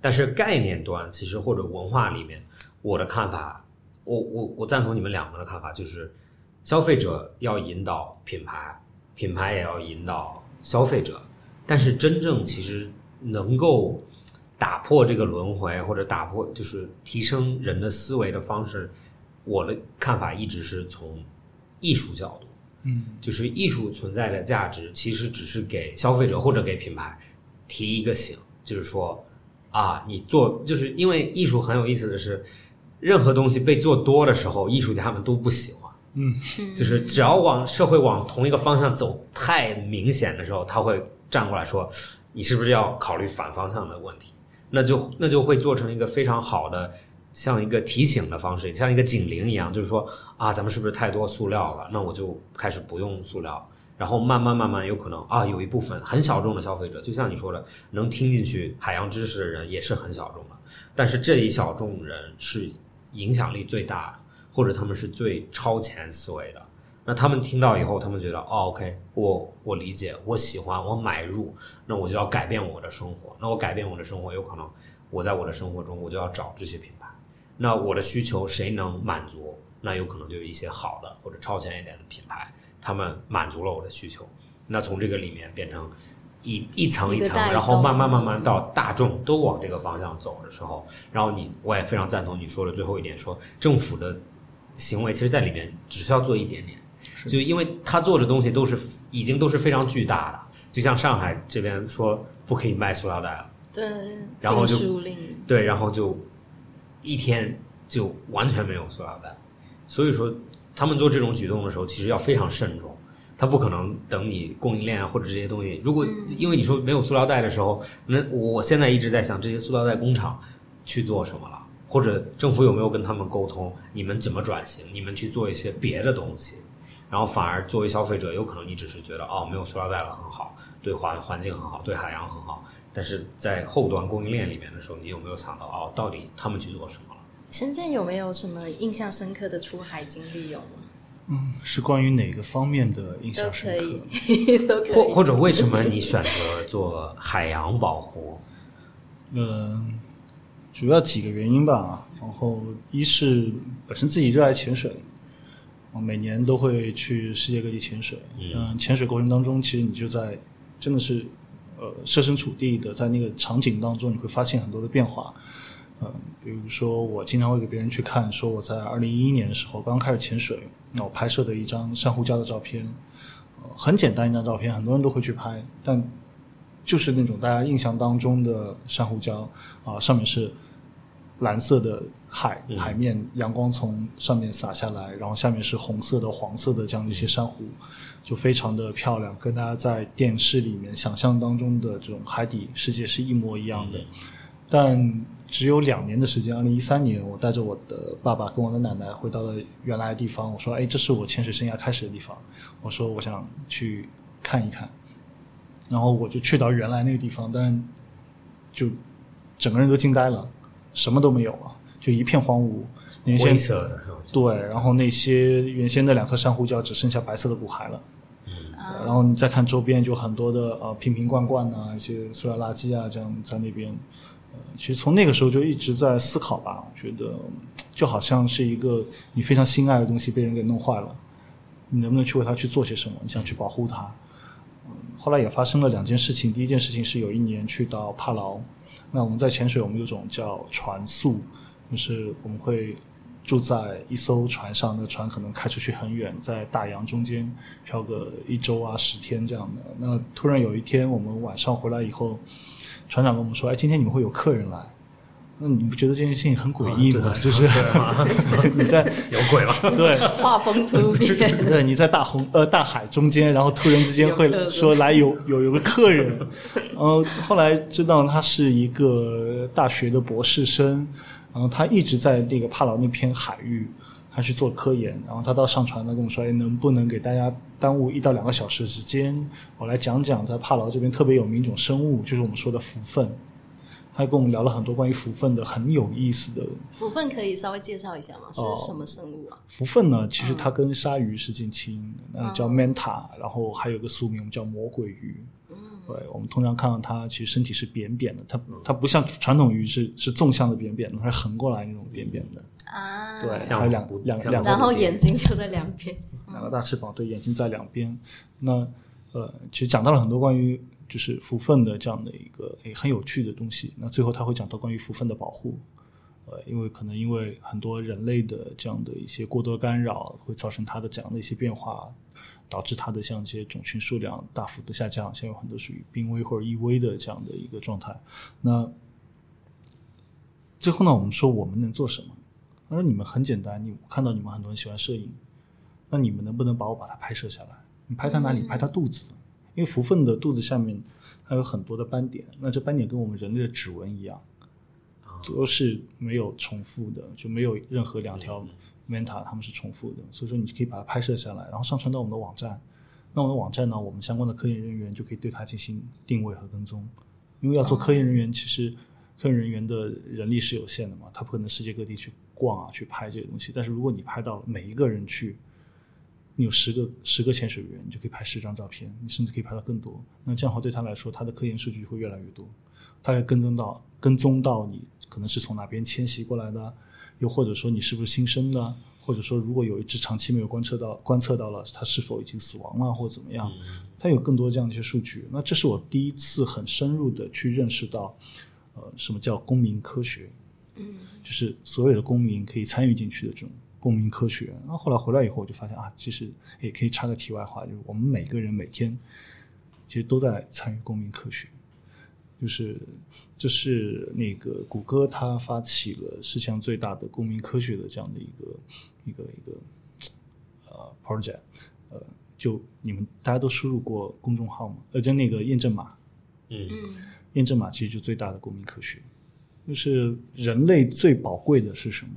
但是概念端其实或者文化里面，我的看法，我我我赞同你们两个的看法，就是消费者要引导品牌，品牌也要引导消费者，但是真正其实能够打破这个轮回或者打破就是提升人的思维的方式，我的看法一直是从艺术角度，嗯，就是艺术存在的价值其实只是给消费者或者给品牌提一个醒，就是说啊，你做就是因为艺术很有意思的是，任何东西被做多的时候，艺术家们都不喜欢。嗯，就是只要往社会往同一个方向走太明显的时候，他会站过来说，你是不是要考虑反方向的问题？那就那就会做成一个非常好的，像一个提醒的方式，像一个警铃一样，就是说啊，咱们是不是太多塑料了？那我就开始不用塑料。然后慢慢慢慢，有可能啊，有一部分很小众的消费者，就像你说的，能听进去海洋知识的人也是很小众的，但是这一小众人是影响力最大的，或者他们是最超前思维的。那他们听到以后，他们觉得哦，OK，我我理解，我喜欢，我买入，那我就要改变我的生活。那我改变我的生活，有可能我在我的生活中，我就要找这些品。那我的需求谁能满足？那有可能就有一些好的或者超前一点的品牌，他们满足了我的需求。那从这个里面变成一一层一层，然后慢慢慢慢到大众都往这个方向走的时候，然后你我也非常赞同你说的最后一点，说政府的行为其实在里面只需要做一点点，就因为他做的东西都是已经都是非常巨大的，就像上海这边说不可以卖塑料袋了，对，然后就对，然后就一天就完全没有塑料袋，所以说他们做这种举动的时候，其实要非常慎重。他不可能等你供应链啊或者这些东西，如果因为你说没有塑料袋的时候，那我现在一直在想这些塑料袋工厂去做什么了，或者政府有没有跟他们沟通，你们怎么转型，你们去做一些别的东西，然后反而作为消费者，有可能你只是觉得哦没有塑料袋了很好，对环环境很好，对海洋很好，但是在后端供应链里面的时候，你有没有想到哦到底他们去做什么了？深圳有没有什么印象深刻的出海经历有吗？嗯，是关于哪个方面的印象深可刻？以，都可以。[laughs] 或或者为什么你选择做海洋保护？嗯，主要几个原因吧。然后一是本身自己热爱潜水，我每年都会去世界各地潜水。嗯，潜水过程当中，其实你就在真的是呃设身处地的在那个场景当中，你会发现很多的变化。嗯，比如说我经常会给别人去看，说我在二零一一年的时候刚开始潜水，那我拍摄的一张珊瑚礁的照片，呃很简单一张照片，很多人都会去拍，但就是那种大家印象当中的珊瑚礁啊、上面是蓝色的海海面，阳光从上面洒下来，然后下面是红色的、黄色的这样的一些珊瑚，就非常的漂亮，跟大家在电视里面想象当中的这种海底世界是一模一样的。但只有两年的时间，二零一三年，我带着我的爸爸跟我的奶奶回到了原来的地方。我说：“哎，这是我潜水生涯开始的地方。”我说：“我想去看一看。”然后我就去到原来那个地方，但就整个人都惊呆了，什么都没有了，就一片荒芜。原先灰色的？对，然后那些原先的两颗珊瑚礁只剩下白色的骨骸了。然后你再看周边，就很多的呃瓶瓶罐罐啊，一些塑料垃圾啊，这样在那边。其实从那个时候就一直在思考吧，我觉得就好像是一个你非常心爱的东西被人给弄坏了，你能不能去为它去做些什么？你想去保护它。嗯，后来也发生了两件事情。第一件事情是有一年去到帕劳，那我们在潜水，我们有种叫船宿，就是我们会住在一艘船上，那船可能开出去很远，在大洋中间漂个一周啊、十天这样的。那突然有一天，我们晚上回来以后，船长跟我们说：“哎，今天你们会有客人来。”那你不觉得这件事情很诡异吗？就是你在有鬼吗？[laughs] 对画风突变，对，你在大红呃大海中间，然后突然之间会说来有 [laughs] 有有个客人，然后后来知道他是一个大学的博士生，然后他一直在那个帕劳那片海域，他去做科研，然后他到上船他跟我说，哎，能不能给大家耽误一到两个小时的时间，我来讲讲在帕劳这边特别有名一种生物，就是我们说的蝠鲼。他跟我们聊了很多关于蝠鲼的很有意思的福分可以稍微介绍一下吗？是哦什么生物啊？蝠鲼呢，其实它跟鲨鱼是近亲，那叫 manta，然后还有个俗名叫魔鬼鱼。对，我们通常看到它其实身体是扁扁的，它它不像传统鱼是是纵向的扁扁的，它是横过来那种扁扁的。啊，对，像还有两两两个然后眼睛就在两边。[laughs] 两个大翅膀，对，眼睛在两边。那呃，其实讲到了很多关于就是蝠粪的这样的一个诶很有趣的东西。那最后他会讲到关于蝠粪的保护，呃，因为可能因为很多人类的这样的一些过多干扰，会造成它的这样的一些变化，导致它的像这些种群数量大幅的下降，现在有很多属于濒危或者易危的这样的一个状态。那最后呢，我们说我们能做什么？他说你们很简单，你看到你们很多人喜欢摄影，那你们能不能把我把它拍摄下来？你拍它哪里？拍它肚子，因为蝠鲼的肚子下面它有很多的斑点，那这斑点跟我们人类的指纹一样，都是没有重复的，就没有任何两条 manta 他们是重复的，所以说你可以把它拍摄下来，然后上传到我们的网站。那我们的网站呢，我们相关的科研人员就可以对它进行定位和跟踪，因为要做科研人员，其实科研人员的人力是有限的嘛，他不可能世界各地去逛啊，去拍这些东西。但是如果你拍到了每一个人去，你有十个十个潜水员，你就可以拍十张照片，你甚至可以拍到更多。那这样的话对他来说，他的科研数据会越来越多，他可以跟踪到跟踪到你可能是从哪边迁徙过来的，又或者说你是不是新生的，或者说如果有一只长期没有观测到观测到了，它是否已经死亡了或者怎么样，它有更多这样的一些数据。那这是我第一次很深入的去认识到，呃，什么叫公民科学，就是所有的公民可以参与进去的这种公民科学。然后后来回来以后，我就发现啊，其实也可以插个题外话，就是我们每个人每天其实都在参与公民科学。就是这是那个谷歌它发起了世界上最大的公民科学的这样的一个一个一个呃 project，呃，就你们大家都输入过公众号吗？呃，就那个验证码，嗯。验证码其实就最大的公民科学，就是人类最宝贵的是什么？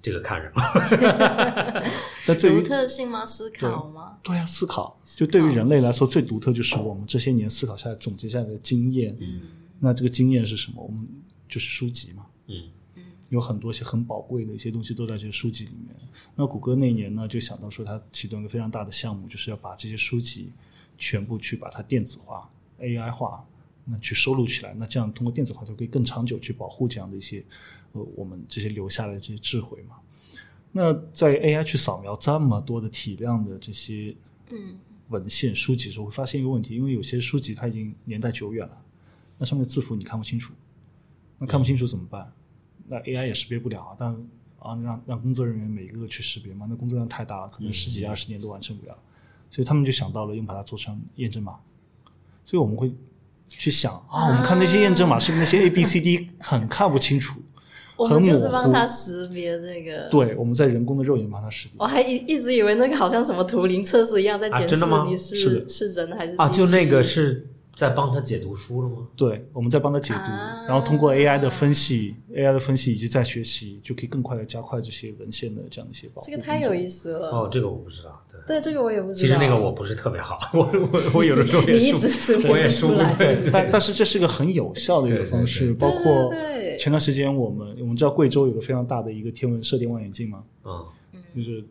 这个看人 [laughs] 了。但对于独特性吗？思考吗？对啊，思考就对于人类来说最独特就是我们这些年思考下来总结下来的经验。嗯那这个经验是什么？我们就是书籍嘛。嗯嗯有很多些很宝贵的一些东西都在这些书籍里面。那谷歌那年呢，就想到说，它启动一个非常大的项目，就是要把这些书籍全部去把它电子化、AI 化，那去收录起来。那这样通过电子化，就可以更长久去保护这样的一些呃我们这些留下来的这些智慧嘛。那在 AI 去扫描这么多的体量的这些嗯。文献书籍的时候，会发现一个问题，因为有些书籍它已经年代久远了，那上面的字符你看不清楚，那看不清楚怎么办？那 AI 也识别不了啊，但啊让让工作人员每一个去识别嘛，那工作量太大了，可能十几二十年都完成不了，所以他们就想到了用把它做成验证码，所以我们会去想啊，我们看那些验证码是不是那些 A B C D 很看不清楚，我们就是帮他识别这个。对，我们在人工的肉眼帮他识别。我还一一直以为那个好像什么图灵测试一样，在检视啊真的吗你是是是人还是啊，机器就那个是在帮他解读书了吗？对，我们在帮他解读，啊然后通过 AI 的分析、AI 的分析以及再学习，就可以更快的加快这些文献的这样的一些保护。这个太有意思了。哦，这个我不知道。对，对，这个我也不知道。其实那个我不是特别好，我 [laughs] 我我有的时候也 [laughs] 你一输直是我也输不对，对但但是这是个很有效的一个方式，对对包括前段时间我们我们知道贵州有个非常大的一个天文射电望远镜嘛，嗯就是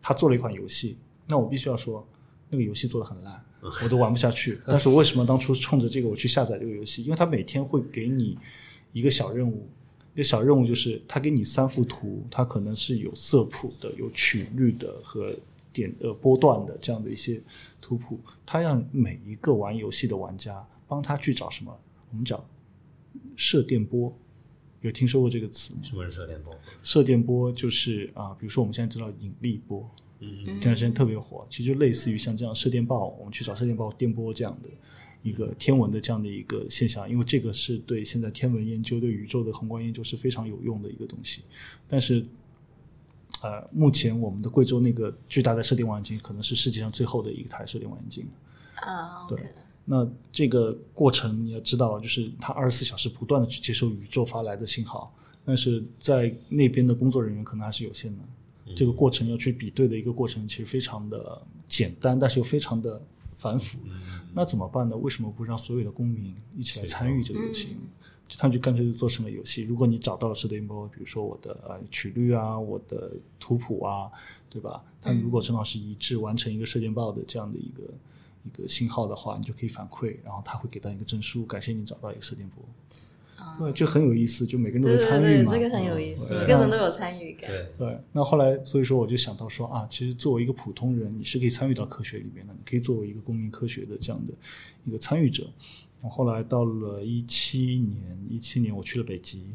他做了一款游戏，那我必须要说，那个游戏做的很烂，我都玩不下去。[laughs] 但是我为什么当初冲着这个我去下载这个游戏？因为它每天会给你一个小任务，一个小任务就是它给你三幅图，它可能是有色谱的、有曲率的和点呃波段的这样的一些图谱，它让每一个玩游戏的玩家帮他去找什么？我们讲射电波，有听说过这个词吗？什么是射电波？射电波就是啊，比如说我们现在知道引力波，嗯这段时间特别火，其实就类似于像这样射电暴，我们去找射电暴、电波这样的一个天文的这样的一个现象，因为这个是对现在天文研究、对宇宙的宏观研究是非常有用的一个东西。但是，呃，目前我们的贵州那个巨大的射电望远镜可能是世界上最后的一台射电望远镜。啊，对那这个过程你要知道，就是它二十四小时不断的去接收宇宙发来的信号，但是在那边的工作人员可能还是有限的。这个过程要去比对的一个过程，其实非常的简单，但是又非常的繁复。那怎么办呢？为什么不让所有的公民一起来参与这个游戏？就他们就干脆就做成了游戏。如果你找到了射电波，比如说我的呃曲率啊，我的图谱啊，对吧？它如果正好是一致完成一个射电报的这样的一个一个信号的话，你就可以反馈，然后他会给到一个证书，感谢你找到一个射电波。对，就很有意思，就每个人都对对对，会参与嘛。这个很有意思，对每个人都有参与感。对，对，那后来所以说我就想到说啊，其实作为一个普通人，你是可以参与到科学里面的，你可以作为一个公民科学的这样的一个参与者。我后来到了一七年，一七年我去了北极，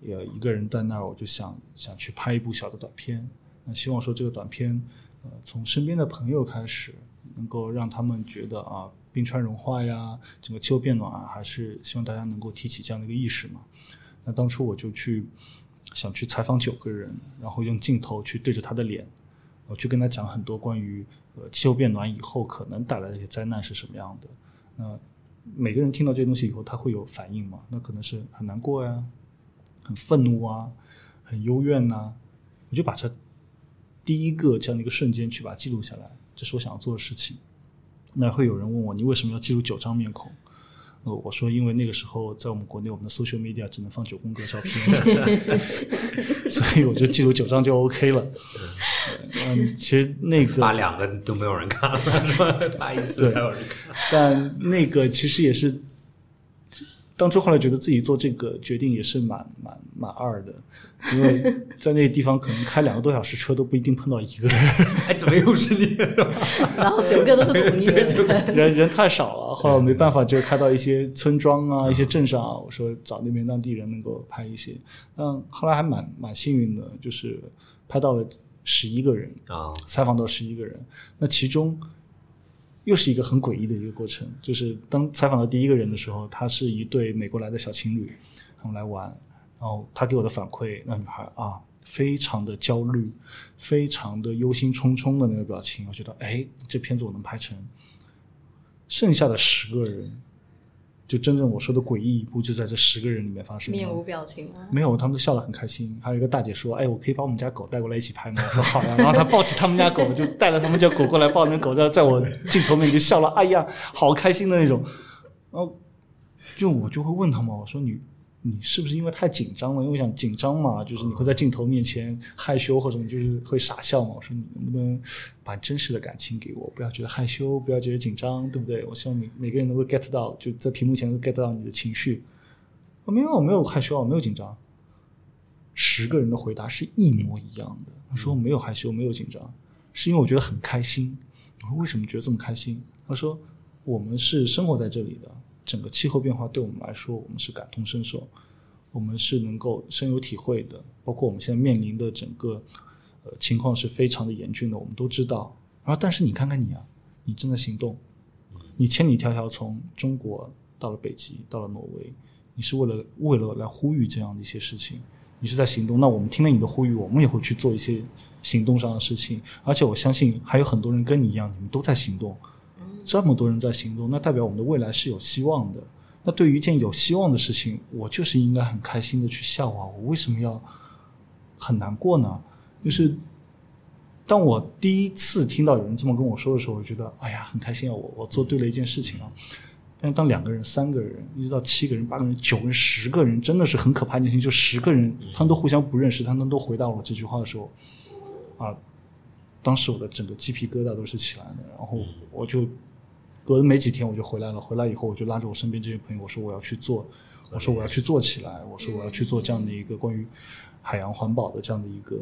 也一个人在那儿，我就想想去拍一部小的短片。那希望说这个短片，呃，从身边的朋友开始，能够让他们觉得啊，冰川融化呀，整个气候变暖啊，还是希望大家能够提起这样的一个意识嘛。那当初我就去想去采访九个人，然后用镜头去对着他的脸，我去跟他讲很多关于呃气候变暖以后可能带来的一些灾难是什么样的。那每个人听到这些东西以后，他会有反应嘛？那可能是很难过呀，很愤怒啊，很幽怨呐、我就把这第一个这样的一个瞬间去把它记录下来，这是我想要做的事情。那会有人问我，你为什么要记录九张面孔？呃，我说，因为那个时候在我们国内，我们的 social media 只能放九宫格照片，[laughs] 所以我就记录九张就 OK 了。嗯，其实那个发两个都没有人看了，是吧？发一次才有人看。但那个其实也是，当初后来觉得自己做这个决定也是蛮蛮蛮二的，因为在那个地方可能开两个多小时车都不一定碰到一个人，哎，怎么又是你？[laughs] 然后九个都是同一个人，人 [laughs] 人太少了。后来没办法，就开到一些村庄啊、一些镇上啊，我说找那边当地人能够拍一些。但后来还蛮蛮幸运的，就是拍到了十一个人，啊，采访到十一个人，那其中又是一个很诡异的一个过程，就是当采访到第一个人的时候，他是一对美国来的小情侣，他们来玩，然后他给我的反馈，那女孩啊非常的焦虑，非常的忧心忡忡的那个表情，我觉得，哎，这片子我能拍成。剩下的十个人，就真正我说的诡异一步，就在这十个人里面发生了。面无表情吗？没有，他们都笑得很开心。还有一个大姐说：“哎，我可以把我们家狗带过来一起拍吗？”我说：“好呀。”然后她抱起他们家狗，就带了他们家狗过来，抱那狗在在我镜头面前笑了，哎呀，好开心的那种。然后就我就会问他们，我说：“你你是不是因为太紧张了？因为我想紧张嘛，就是你会在镜头面前害羞或者你就是会傻笑嘛。”我说：“你能不能把真实的感情给我？不要觉得害羞，不要觉得紧张，对不对？我希望每每个人能够 get 到，就在屏幕前都 get 到你的情绪。”我没有，我没有害羞，我没有紧张。十个人的回答是一模一样的。他说没有害羞，没有紧张，是因为我觉得很开心。我说为什么觉得这么开心？他说我们是生活在这里的，整个气候变化对我们来说，我们是感同身受，我们是能够深有体会的。包括我们现在面临的整个呃情况是非常的严峻的，我们都知道。然后但是你看看你啊，你正在行动，你千里迢迢从中国到了北极，到了挪威。你是为了为了来呼吁这样的一些事情，你是在行动。那我们听了你的呼吁，我们也会去做一些行动上的事情。而且我相信还有很多人跟你一样，你们都在行动。这么多人在行动，那代表我们的未来是有希望的。那对于一件有希望的事情，我就是应该很开心的去笑啊！我为什么要很难过呢？就是当我第一次听到有人这么跟我说的时候，我觉得哎呀，很开心啊！我我做对了一件事情啊。但当两个人、三个人，一直到七个人、八个人、九个人、十个人，真的是很可怕的事情。就十个人，他们都互相不认识，他们都回答我这句话的时候，啊，当时我的整个鸡皮疙瘩都是起来的。然后我就隔了没几天，我就回来了。回来以后，我就拉着我身边这些朋友，我说我要去做，我说我要去做起来，我说我要去做这样的一个关于海洋环保的这样的一个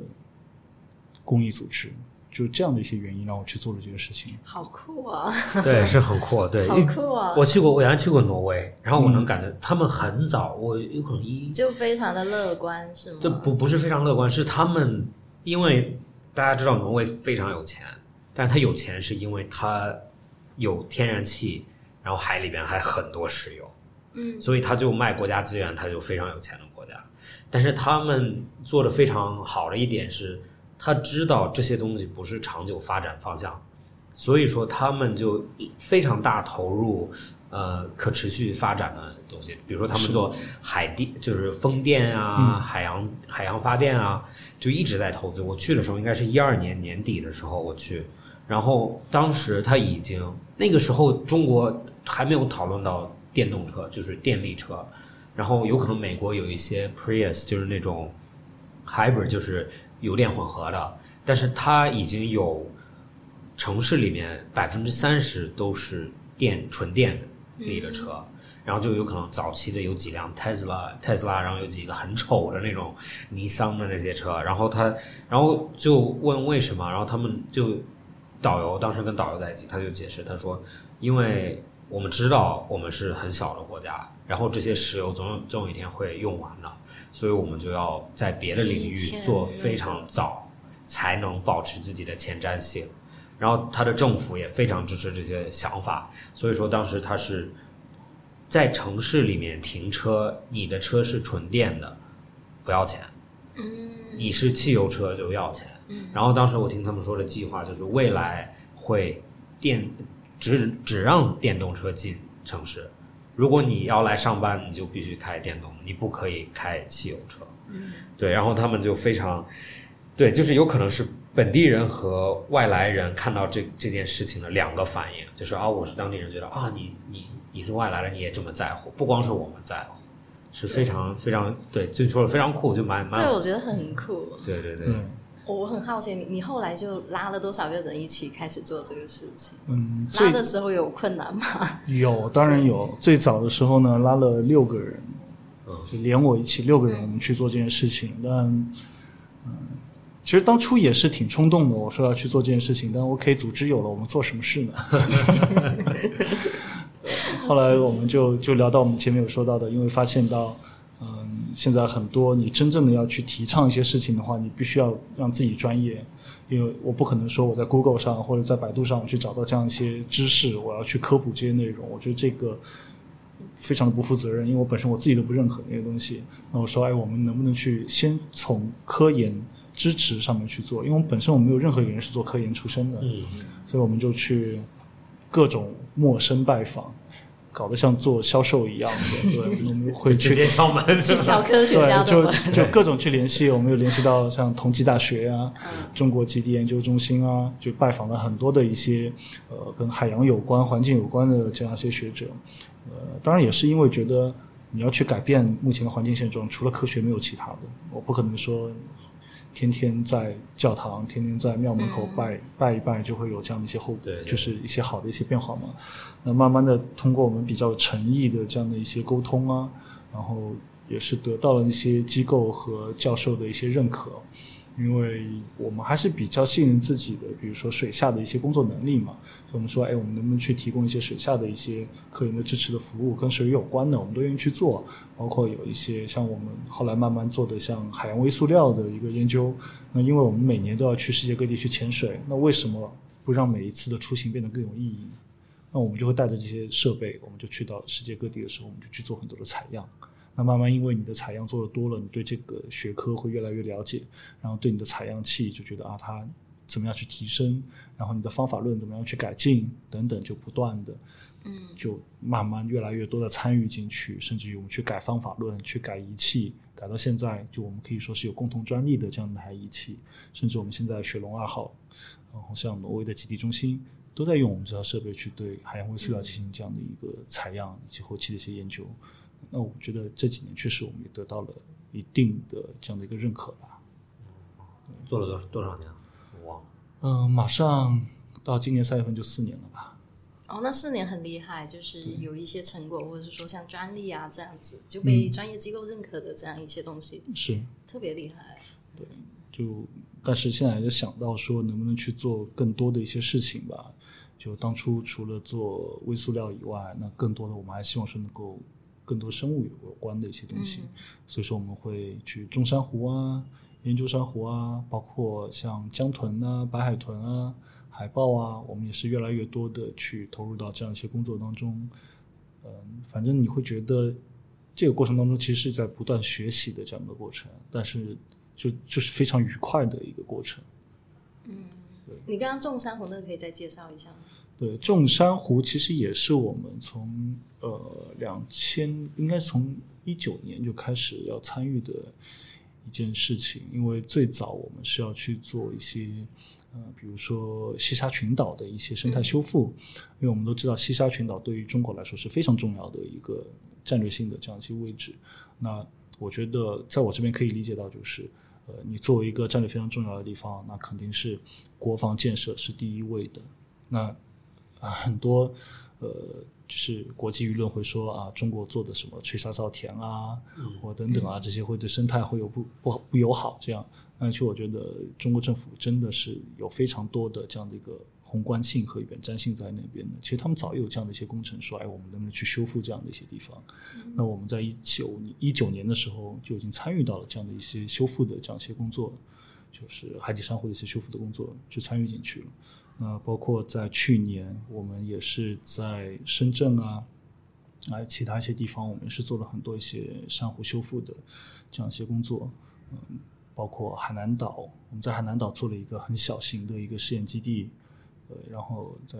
公益组织。就这样的一些原因，让我去做了这个事情。好酷啊！对，是很酷。[laughs] 对，好酷啊！我去过，我原来去过挪威，然后我能感觉他们很早，我有可能一就非常的乐观，是吗？这不不是非常乐观，是他们因为大家知道挪威非常有钱，但是他有钱是因为他有天然气，然后海里边还很多石油，嗯，所以他就卖国家资源，他就非常有钱的国家。但是他们做的非常好的一点是。他知道这些东西不是长久发展方向，所以说他们就非常大投入呃可持续发展的东西，比如说他们做海地就是风电啊、海洋海洋发电啊，就一直在投资。我去的时候应该是一二年年底的时候我去，然后当时他已经那个时候中国还没有讨论到电动车，就是电力车，然后有可能美国有一些 Prius 就是那种 hybrid 就是。油电混合的，但是它已经有城市里面百分之三十都是电纯电力的车，然后就有可能早期的有几辆 Tesla Tesla，然后有几个很丑的那种尼桑的那些车，然后他然后就问为什么，然后他们就导游当时跟导游在一起，他就解释他说，因为我们知道我们是很小的国家，然后这些石油总有总有一天会用完的。所以我们就要在别的领域做非常早，才能保持自己的前瞻性。然后他的政府也非常支持这些想法，所以说当时他是在城市里面停车，你的车是纯电的，不要钱。嗯，你是汽油车就要钱。嗯，然后当时我听他们说的计划就是未来会电只只让电动车进城市。如果你要来上班，你就必须开电动，你不可以开汽油车。嗯，对，然后他们就非常，对，就是有可能是本地人和外来人看到这这件事情的两个反应，就是啊，我是当地人，觉得啊，你你你是外来的，你也这么在乎，不光是我们在乎，是非常非常对，就说的非常酷，就蛮蛮，对，我觉得很酷。对对对。我很好奇，你你后来就拉了多少个人一起开始做这个事情？嗯，拉的时候有困难吗？[laughs] 有，当然有。最早的时候呢，拉了六个人，就连我一起六个人，我们去做这件事情。但，嗯，其实当初也是挺冲动的，我说要去做这件事情。但 OK，组织有了，我们做什么事呢？[laughs] [laughs] 后来我们就就聊到我们前面有说到的，因为发现到。现在很多你真正的要去提倡一些事情的话，你必须要让自己专业，因为我不可能说我在 Google 上或者在百度上我去找到这样一些知识，我要去科普这些内容。我觉得这个非常的不负责任，因为我本身我自己都不认可那些东西。那我说，哎，我们能不能去先从科研支持上面去做？因为我们本身我们没有任何一个人是做科研出身的，所以我们就去各种陌生拜访，搞得像做销售一样的。对，我们 [laughs] 会直去接敲门，[laughs] 去敲 [laughs] 科学家，的门。就就各种去联系，我们有联系到像同济大学啊、中国极地研究中心啊，就拜访了很多的一些呃跟海洋有关、环境有关的这样一些学者。呃，当然也是因为觉得你要去改变目前的环境现状，除了科学没有其他的，我不可能说。天天在教堂，天天在庙门口拜、拜一拜，就会有这样的一些后，对对。就是一些好的一些变化嘛。那慢慢的通过我们比较有诚意的这样的一些沟通啊，然后也是得到了一些机构和教授的一些认可，因为我们还是比较信任自己的，比如说水下的一些工作能力嘛，我们说，哎，我们能不能去提供一些水下的一些科研的支持的服务，跟水有关的，我们都愿意去做，包括有一些像我们后来慢慢做的像海洋微塑料的一个研究，那因为我们每年都要去世界各地去潜水，那为什么不让每一次的出行变得更有意义呢？那我们就会带着这些设备，我们就去到世界各地的时候，我们就去做很多的采样。那慢慢因为你的采样做的多了，你对这个学科会越来越了解，然后对你的采样器就觉得啊，它怎么样去提升，然后你的方法论怎么样去改进等等，就不断的，嗯，就慢慢越来越多的参与进去，甚至于我们去改方法论、去改仪器，改到现在，就我们可以说是有共同专利的这样的一台仪器，甚至我们现在雪龙二号，然后像挪威的极地中心。都在用我们这套设备去对海洋微塑料进行这样的一个采样以及后期的一些研究。那我觉得这几年确实我们也得到了一定的这样的一个认可吧。做了多多少年了？我忘了。嗯、马上到今年三月份就四年了吧。哦，那四年很厉害，就是有一些成果，或者是说像专利啊这样子，就被专业机构认可的这样一些东西，是，特别厉害。对就但是现在就想到说，能不能去做更多的一些事情吧？就当初除了做微塑料以外，那更多的我们还希望说能够更多生物有关的一些东西。所以说我们会去种珊瑚啊，研究珊瑚啊，包括像江豚啊、白海豚啊、海豹啊，我们也是越来越多的去投入到这样一些工作当中。嗯，反正你会觉得这个过程当中其实是在不断学习的这样一个过程，但是就就是非常愉快的一个过程。嗯你刚刚种珊瑚那个可以再介绍一下吗？对，种珊瑚其实也是我们从呃两千，应该从一九年就开始要参与的一件事情。因为最早我们是要去做一些呃，比如说西沙群岛的一些生态修复，因为我们都知道西沙群岛对于中国来说是非常重要的一个战略性的这样一些位置。那我觉得在我这边可以理解到，就是呃，你作为一个战略非常重要的地方，那肯定是国防建设是第一位的。那啊，很多呃，就是国际舆论会说啊，中国做的什么吹沙造田啊，或等等啊，这些会对生态会有不不不友好这样。但其实我觉得中国政府真的是有非常多的这样的一个宏观性和远瞻性在那边的。其实他们早有这样的一些工程，说哎，我们能不能去修复这样的一些地方？那我们在一九一九年的时候就已经参与到了这样的一些修复的这样一些工作，就是海底珊瑚的一些修复的工作，就参与进去了。那包括在去年，我们也是在深圳啊，还有其他一些地方，我们是做了很多一些珊瑚修复的这样一些工作。嗯，包括海南岛，我们在海南岛做了一个很小型的一个试验基地。呃，然后再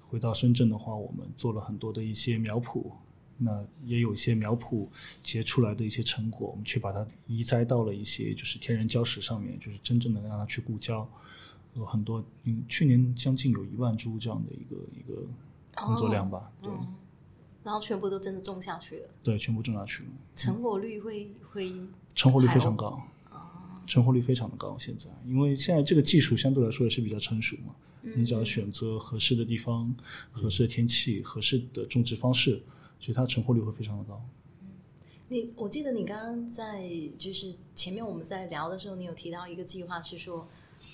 回到深圳的话，我们做了很多的一些苗圃，那也有一些苗圃结出来的一些成果，我们去把它移栽到了一些就是天然礁石上面，就是真正的让它去固礁。有很多，嗯，去年将近有一万株这样的一个一个工作量吧，对。嗯，然后全部都真的种下去了，对，全部种下去了，成活率会会成活率非常高，哦。成活率非常的高。现在，因为现在这个技术相对来说也是比较成熟嘛，嗯你只要选择合适的地方、合适的天气、合适的种植方式，所以它成活率会非常的高。嗯你我记得你刚刚在就是前面我们在聊的时候，你有提到一个计划是说，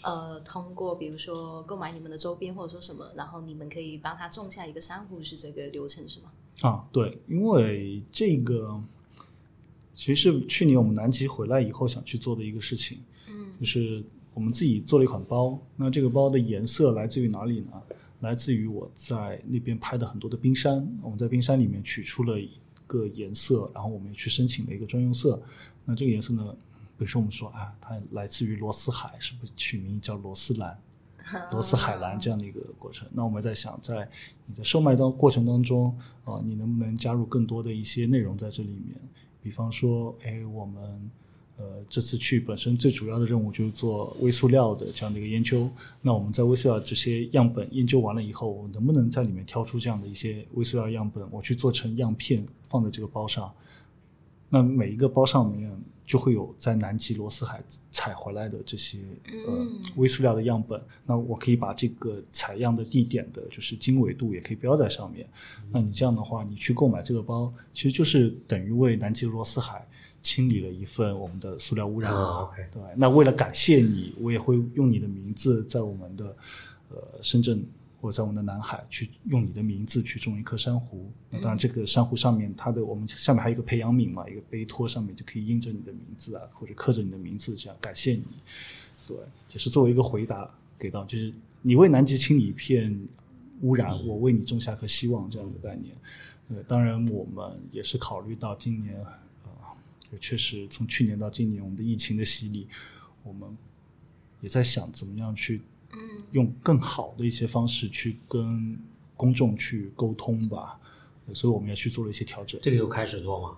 呃，通过比如说购买你们的周边或者说什么，然后你们可以帮他种下一个珊瑚，是这个流程是吗？啊，对，因为这个其实是去年我们南极回来以后想去做的一个事情，嗯，就是我们自己做了一款包。那这个包的颜色来自于哪里呢？来自于我在那边拍的很多的冰山，我们在冰山里面取出了一个颜色，然后我们也去申请了一个专用色。那这个颜色呢，本身我们说啊，它来自于罗斯海，是不是取名叫罗斯兰？[laughs] 罗斯海蓝这样的一个过程。那我们在想，在你在售卖当过程当中啊，你能不能加入更多的一些内容在这里面？比方说，哎，我们呃这次去本身最主要的任务就是做微塑料的这样的一个研究。那我们在微塑料这些样本研究完了以后，我能不能在里面挑出这样的一些微塑料样本，我去做成样片放在这个包上？那每一个包上面就会有在南极罗斯海采回来的这些呃微塑料的样本，那我可以把这个采样的地点的就是经纬度也可以标在上面。那你这样的话，你去购买这个包，其实就是等于为南极罗斯海清理了一份我们的塑料污染。啊，OK 对，那为了感谢你，我也会用你的名字在我们的呃深圳或者在我们的南海去用你的名字去种一棵珊瑚。那当然，这个珊瑚上面它的我们下面还有一个培养皿嘛，一个杯托上面就可以印着你的名字啊，或者刻着你的名字，这样感谢你。对，也是作为一个回答给到，就是你为南极清理一片污染，我为你种下颗希望这样的概念。对，当然我们也是考虑到今年确实从去年到今年我们的疫情的洗礼，我们也在想怎么样去用更好的一些方式去跟公众去沟通吧。所以我们也去做了一些调整。这个又开始做吗？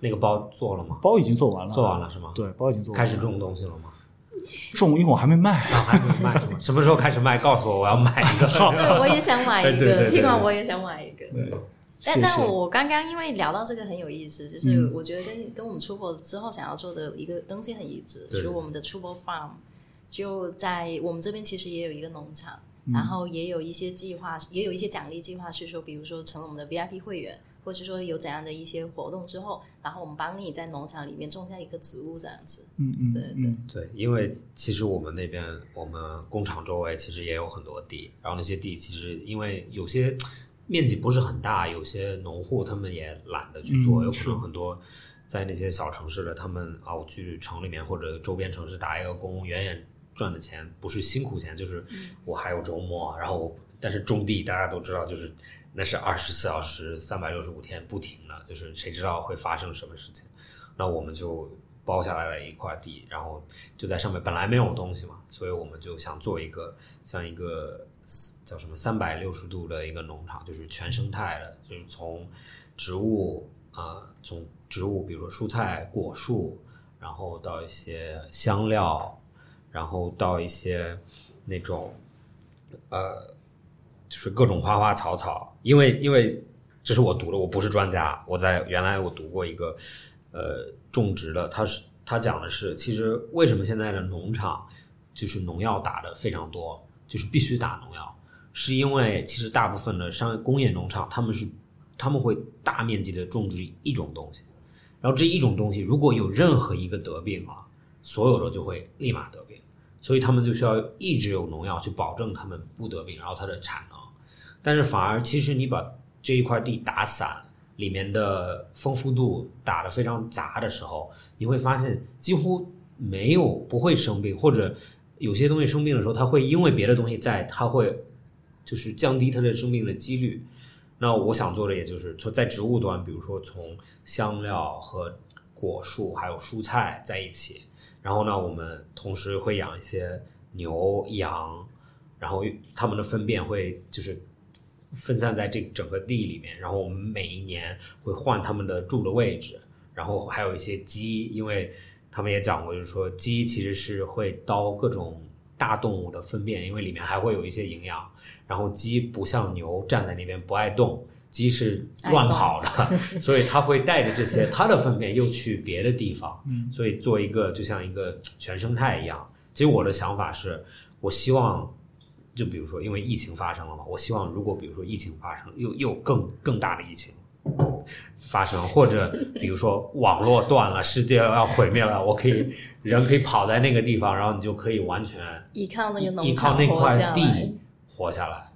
那个包做了吗？包已经做完了，做完了是吗？对，包已经做完了。开始种东西了吗？种，因为我还没卖。啊，还没卖是吗？[laughs] 什么时候开始卖？告诉我，我要买一个。[laughs] 对，我也想买一个，听完我也想买一个。对，但但我刚刚因为聊到这个很有意思，就是嗯我觉得跟跟我们出国之后想要做的一个东西很一致，对就是我们的出国 farm 就在我们这边其实也有一个农场，嗯然后也有一些计划，也有一些奖励计划是说，比如说成为我们的 VIP 会员，或是说有怎样的一些活动之后，然后我们帮你在农场里面种下一棵植物这样子。嗯嗯，对对嗯对，因为其实我们那边，我们工厂周围其实也有很多地，然后那些地其实因为有些面积不是很大，有些农户他们也懒得去做，有可能很多在那些小城市的，他们啊，我去城里面或者周边城市打一个工，远远赚的钱不是辛苦钱，就是我还有周末，然后我但是种地大家都知道，就是那是二十四小时、三百六十五天不停的，就是谁知道会发生什么事情？那我们就包下来了一块地，然后就在上面本来没有东西嘛，所以我们就想做一个像一个叫什么三百六十度的一个农场，就是全生态的，就是从植物啊、呃从植物，比如说蔬菜、果树，然后到一些香料，然后到一些那种呃，就是各种花花草草，因为因为这是我读的，我不是专家，我在原来我读过一个呃种植的，他是他讲的是，其实为什么现在的农场就是农药打的非常多，就是必须打农药，是因为其实大部分的商工业农场他们是他们会大面积的种植一种东西，然后这一种东西如果有任何一个得病了，所有的就会立马得病，所以他们就需要一直有农药去保证他们不得病，然后它的产能。但是反而其实你把这一块地打散，里面的丰富度打得非常杂的时候，你会发现几乎没有不会生病，或者有些东西生病的时候，它会因为别的东西在，它会就是降低它的生病的几率。那我想做的也就是从在植物端，比如说从香料和果树还有蔬菜在一起，然后呢，我们同时会养一些牛、羊，然后它们的粪便会就是分散在这整个地里面，然后我们每一年会换它们的住的位置，然后还有一些鸡，因为他们也讲过，就是说鸡其实是会叨各种大动物的粪便，因为里面还会有一些营养。然后鸡不像牛站在那边不爱动，鸡是乱跑的，[laughs] 所以它会带着这些它的粪便又去别的地方，所以做一个就像一个全生态一样。其实我的想法是，我希望。就比如说，因为疫情发生了嘛，我希望如果比如说疫情发生，又又更更大的疫情发生，或者比如说网络断了，世界要毁灭了，我可以人可以跑在那个地方，然后你就可以完全依靠那个依靠那块地活下来。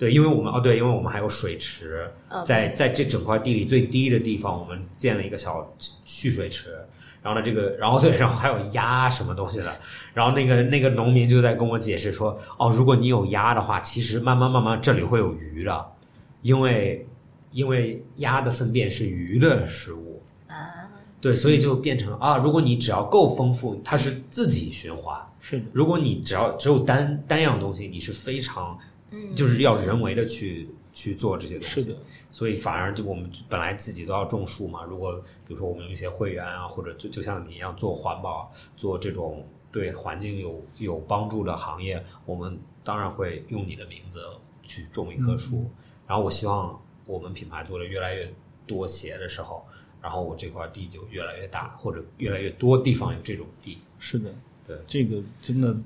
对，因为我们哦，对，因为我们还有水池，嗯在在这整块地里最低的地方，我们建了一个小蓄水池。然后呢，这个，然后 [laughs] 对，然后还有鸭什么东西的。然后那个那个农民就在跟我解释说，哦，如果你有鸭的话，其实慢慢慢慢这里会有鱼的，因为因为鸭的粪便是鱼的食物，啊，对，所以就变成啊，如果你只要够丰富，它是自己循环。是的，如果你只要只有单单样东西，你是非常，嗯，就是要人为的去去做这些东西。是的，所以反而就我们本来自己都要种树嘛。如果比如说我们有一些会员啊，或者就就像你一样做环保、做这种对环境有有帮助的行业，我们当然会用你的名字去种一棵树。然后我希望我们品牌做的越来越多鞋的时候，然后我这块地就越来越大，或者越来越多地方有这种地。是的，对这个真的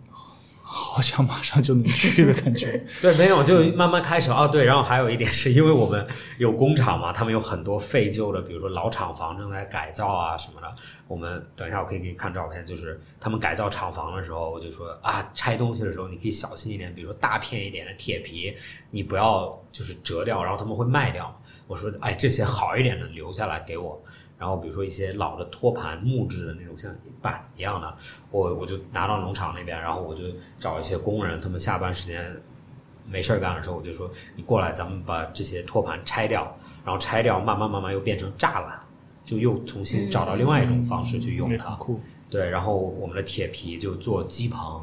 好像马上就能去的感觉。[laughs] 对，没有，就慢慢开始哦。对，然后还有一点是因为我们有工厂嘛，他们有很多废旧的，比如说老厂房正在改造啊什么的。我们等一下我可以给你看照片，就是他们改造厂房的时候，我就说啊，拆东西的时候你可以小心一点，比如说大片一点的铁皮，你不要就是折掉，然后他们会卖掉。我说，哎，这些好一点的留下来给我。然后比如说一些老的托盘木质的那种像板一样的，我我就拿到农场那边，然后我就找一些工人，他们下班时间没事儿干的时候，我就说你过来，咱们把这些托盘拆掉，然后拆掉，慢慢慢慢又变成栅栏，就又重新找到另外一种方式去用它。对，然后我们的铁皮就做机棚，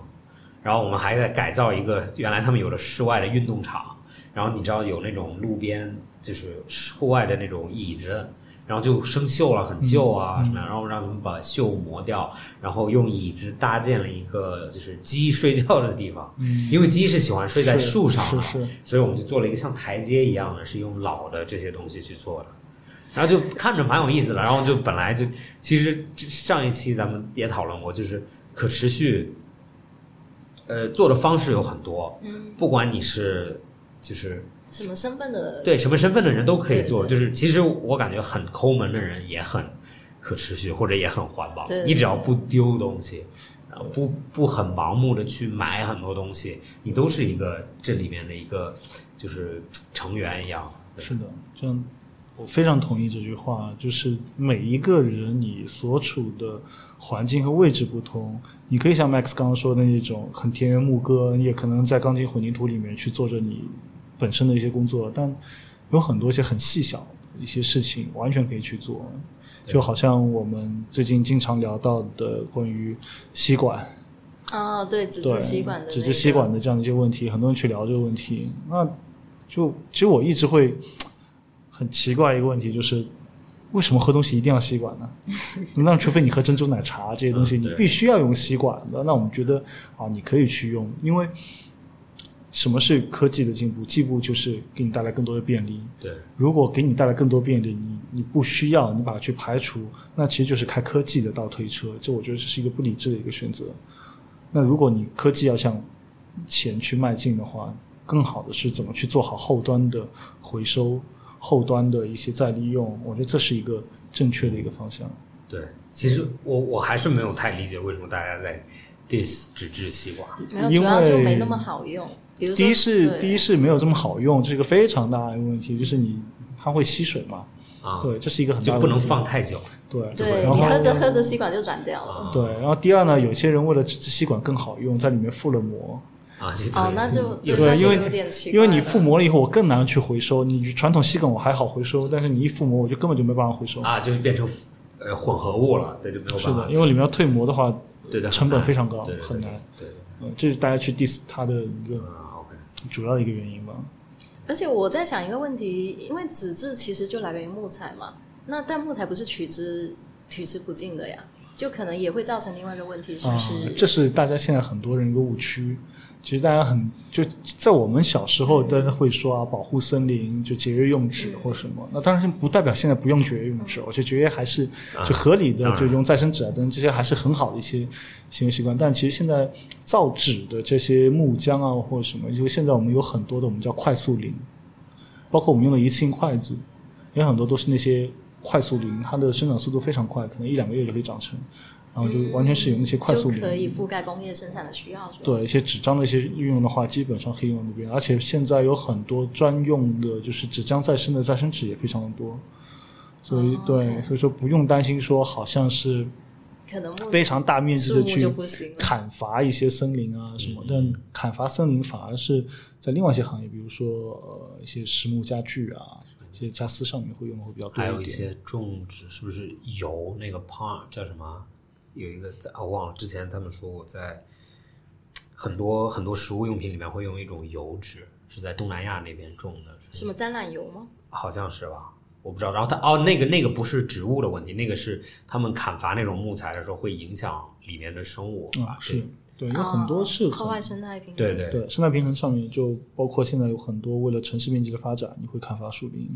然后我们还在改造一个原来他们有的室外的运动场，然后你知道有那种路边就是户外的那种椅子，然后就生锈了，很旧啊什么样，然后让他们把锈磨掉，然后用椅子搭建了一个就是鸡睡觉的地方，因为鸡是喜欢睡在树上的，所以我们就做了一个像台阶一样的，是用老的这些东西去做的。然后就看着蛮有意思的，然后就本来就其实上一期咱们也讨论过，就是可持续，呃，做的方式有很多，嗯，不管你是就是什么身份的？对什么身份的人都可以做，对对就是其实我感觉很抠门的人也很可持续，或者也很环保，你只要不丢东西。然后不不很盲目的去买很多东西，你都是一个这里面的一个就是成员一样。是的，这样我非常同意这句话，就是每一个人你所处的环境和位置不同，你可以像 Max 刚刚说的那种很田园牧歌，你也可能在钢筋混凝土里面去做着你本身的一些工作，但有很多一些很细小的一些事情完全可以去做。就好像我们最近经常聊到的关于吸管，哦，对，纸对质吸管的、那个，纸质吸管的这样的一些问题，很多人去聊这个问题。那就其实我一直会很奇怪一个问题，就是为什么喝东西一定要吸管呢？[laughs] 那除非你喝珍珠奶茶这些东西，嗯你必须要用吸管的。那我们觉得啊，你可以去用，因为什么是科技的进步？进步就是给你带来更多的便利。对，如果给你带来更多便利，你你不需要，你把它去排除，那其实就是开科技的倒推车。这我觉得这是一个不理智的一个选择。那如果你科技要向前去迈进的话，更好的是怎么去做好后端的回收、后端的一些再利用。我觉得这是一个正确的一个方向。对，其实我我还是没有太理解为什么大家在 diss 纸质西瓜。没有，因主要就为没那么好用。第一是第一是没有这么好用，这是一个非常大的一个问题，就是你它会吸水嘛，啊，对，这是一个很大就不能的问题放太久。对对然后你喝着喝着吸管就软掉了。对，然后第二呢，有些人为了纸质吸管更好用，在里面附了膜，啊，就哦，那就有对因为。因为你附膜了以后，我更难去回收。你传统吸管我还好回收，但是你一附膜，我就根本就没办法回收。啊，就是变成呃混合物了，对，就没有办法。是的，因为里面要退膜的话，对的，成本非常高很难对，嗯，这是大家去 diss 它的一个主要的一个原因吧。而且我在想一个问题，因为纸质其实就来源于木材嘛，那但木材不是取之取之不尽的呀，就可能也会造成另外一个问题，是不啊是？，这是大家现在很多人一个误区。其实大家很就在我们小时候，大家会说啊，保护森林就节约用纸或什么。那当然不代表现在不用节约用纸，我觉得节约还是就合理的，就用再生纸啊等等这些还是很好的一些行为习惯。但其实现在造纸的这些木浆啊或者什么，就现在我们有很多的我们叫快速林，包括我们用的一次性筷子，有很多都是那些快速林，它的生长速度非常快，可能一两个月就可以长成，然后就完全是有那些快速可以覆盖工业生产的需要，对一些纸张的一些运用的话，基本上可以用那边，而且现在有很多专用的，就是纸浆再生的再生纸也非常的多，所以、哦对所以说不用担心说好像是可能非常大面积的去。砍伐一些森林啊什么，但砍伐森林反而是在另外一些行业，比如说呃一些实木家具啊，一些家私上面会用的会比较多还有一。些种植，是不是油那个 palm 叫什么？有一个在我忘了，之前他们说我在很多很多食物用品里面会用一种油脂，是在东南亚那边种的，什么橄榄油吗？好像是吧？我不知道。然后它哦，那个那个不是植物的问题，那个是他们砍伐那种木材的时候会影响里面的生物啊，吧？是对，有很多是破坏很生态平衡。对对对生态平衡上面，就包括现在有很多为了城市面积的发展，你会砍伐树林，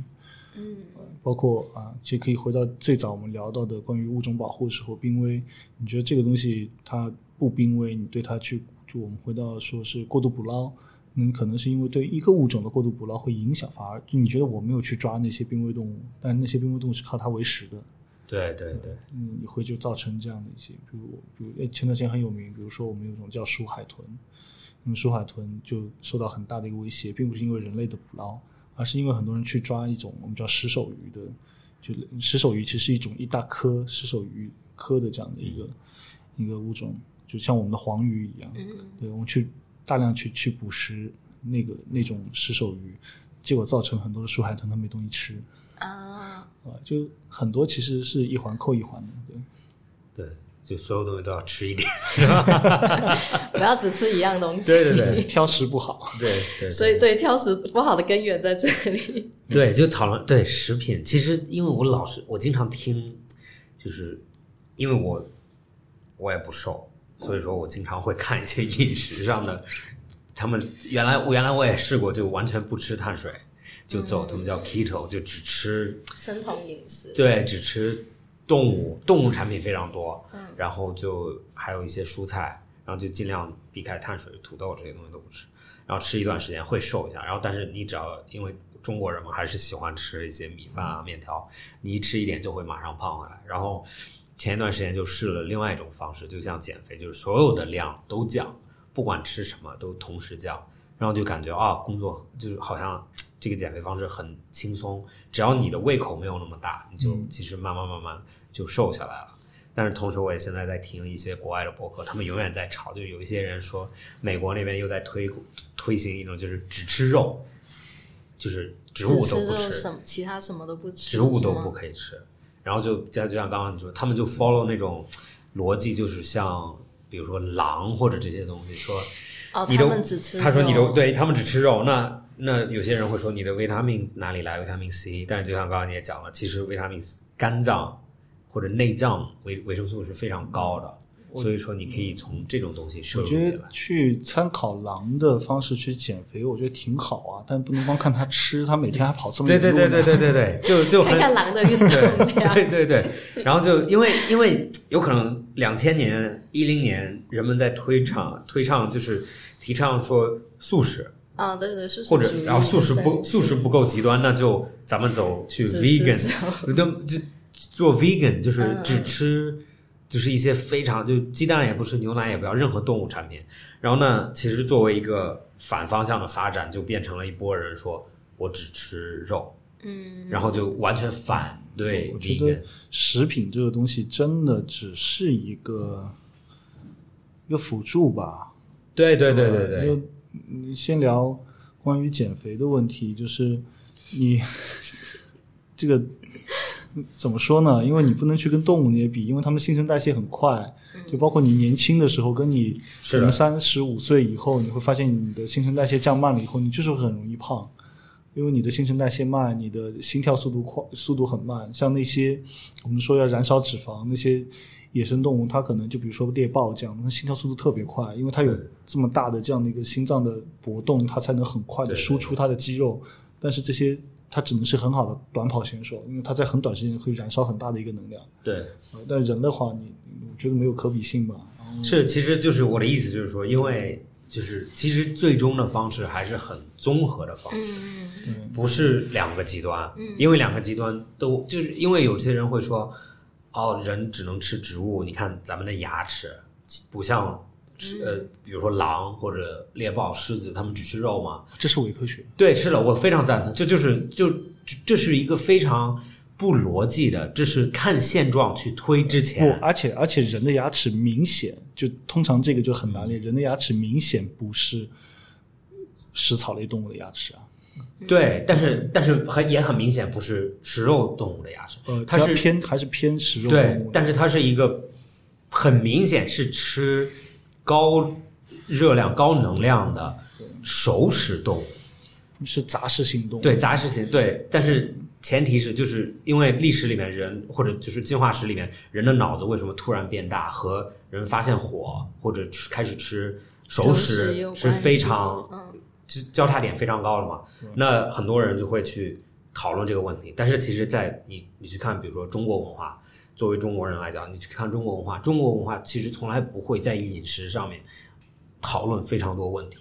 嗯，包括啊，其实可以回到最早我们聊到的关于物种保护的时候，濒危，你觉得这个东西它不濒危，你对它去，就我们回到说是过度捕捞，那你可能是因为对一个物种的过度捕捞会影响，反而就你觉得我没有去抓那些濒危动物，但那些濒危动物是靠它为食的，对对对，嗯，也会就造成这样的一些，比如比如前段时间很有名，比如说我们有一种叫鼠海豚，那么鼠海豚就受到很大的一个威胁，并不是因为人类的捕捞，而是因为很多人去抓一种我们叫石首鱼的，就石首鱼其实是一种一大颗石首鱼科的这样的一个、一个物种，就像我们的黄鱼一样，嗯对我们去大量去去捕食那个那种石首鱼，结果造成很多的树海豚它没东西吃。啊，啊，就很多其实是一环扣一环的，对。对，就所有东西都要吃一点。[laughs] [laughs] 不要只吃一样东西。对对对挑食不好。[laughs] 对对，所以对挑食不好的根源在这里。对，就讨论对食品。其实因为我老是我经常听，就是因为我我也不瘦，所以说我经常会看一些饮食上的。他们原来我原来我也试过，就完全不吃碳水，就走他们叫 keto，就只吃生酮饮食。对，只吃动物，动物产品非常多，然后就还有一些蔬菜，然后就尽量避开碳水、土豆这些东西都不吃，然后吃一段时间会瘦一下，然后但是你只要因为中国人嘛，还是喜欢吃一些米饭啊、面条，你一吃一点就会马上胖回来。然后前一段时间就试了另外一种方式，就像减肥，就是所有的量都降，不管吃什么都同时降，然后就感觉啊，工作就是好像这个减肥方式很轻松，只要你的胃口没有那么大，你就其实慢慢慢慢就瘦下来了。但是同时，我也现在在听一些国外的博客，他们永远在吵，就有一些人说美国那边又在推推行一种就是只吃肉，就是植物都不吃，什么其他什么都不吃，植物都不可以吃。然后就就像刚刚你说，他们就 follow 那种逻辑，就是像比如说狼或者这些东西，说哦，你都他们只吃肉。他说你都对他们只吃肉，那那有些人会说你的维他命哪里来？维他命 C，但是就像刚刚你也讲了，其实维他命 C 肝脏或者内脏维维生素是非常高的，所以说你可以从这种东西摄我觉得入进来。去参考狼的方式去减肥，我觉得挺好啊，但不能光看他吃，他每天还跑这么对对对对对对对，就就很看看狼的运动量。对对对，然后就因为因为有可能两千年、一零年人们在推倡推倡就是提倡说素食，啊，对对，素食或者然后素食不素食不够极端，那就咱们走去 vegan，都就做 vegan 就是嗯只吃。就是一些非常就鸡蛋也不吃，牛奶也不要，任何动物产品。然后呢，其实作为一个反方向的发展，就变成了一波人说我只吃肉，嗯，然后就完全反对我觉 vegan 得。食品这个东西真的只是一个一个辅助吧。对对对对对，先聊关于减肥的问题，就是你这个怎么说呢？因为你不能去跟动物那些比，因为它们新陈代谢很快。就包括你年轻的时候，跟你可能三十五岁以后，你会发现你的新陈代谢降慢了以后，你就是很容易胖。因为你的新陈代谢慢，你的心跳速度快，速度很慢。像那些我们说要燃烧脂肪那些野生动物，它可能就比如说猎豹这样，它心跳速度特别快，因为它有这么大的这样的一个心脏的搏动，它才能很快的输出它的肌肉。但是这些它只能是很好的短跑选手，因为它在很短时间会燃烧很大的一个能量。对，呃但人的话，你我觉得没有可比性吧。是，其实就是我的意思，就是说，因为就是其实最终的方式还是很综合的方式，嗯不是两个极端，因为两个极端都就是因为有些人会说，哦，人只能吃植物，你看咱们的牙齿不像。呃，比如说狼或者猎豹、狮子，它们只吃肉嘛？这是伪科学。对，是的，我非常赞同。这就是就这这是一个非常不逻辑的，这是看现状去推之前不前，，而且而且人的牙齿明显就通常这个就很难练，人的牙齿明显不是食草类动物的牙齿啊。对，但是但是很也很明显不是食肉动物的牙齿，呃，它它是偏还是偏食肉动对物，对，但是它是一个很明显是吃高热量、高能量的熟食动物。是杂食性动物。对，杂食性对，但是前提是就是因为历史里面人或者就是进化史里面人的脑子为什么突然变大，和人发现火或者吃开始吃熟熟食是非常嗯交交叉点非常高了嘛。那很多人就会去讨论这个问题，但是其实，在你你去看，比如说中国文化，作为中国人来讲，你去看中国文化，中国文化其实从来不会在饮食上面讨论非常多问题，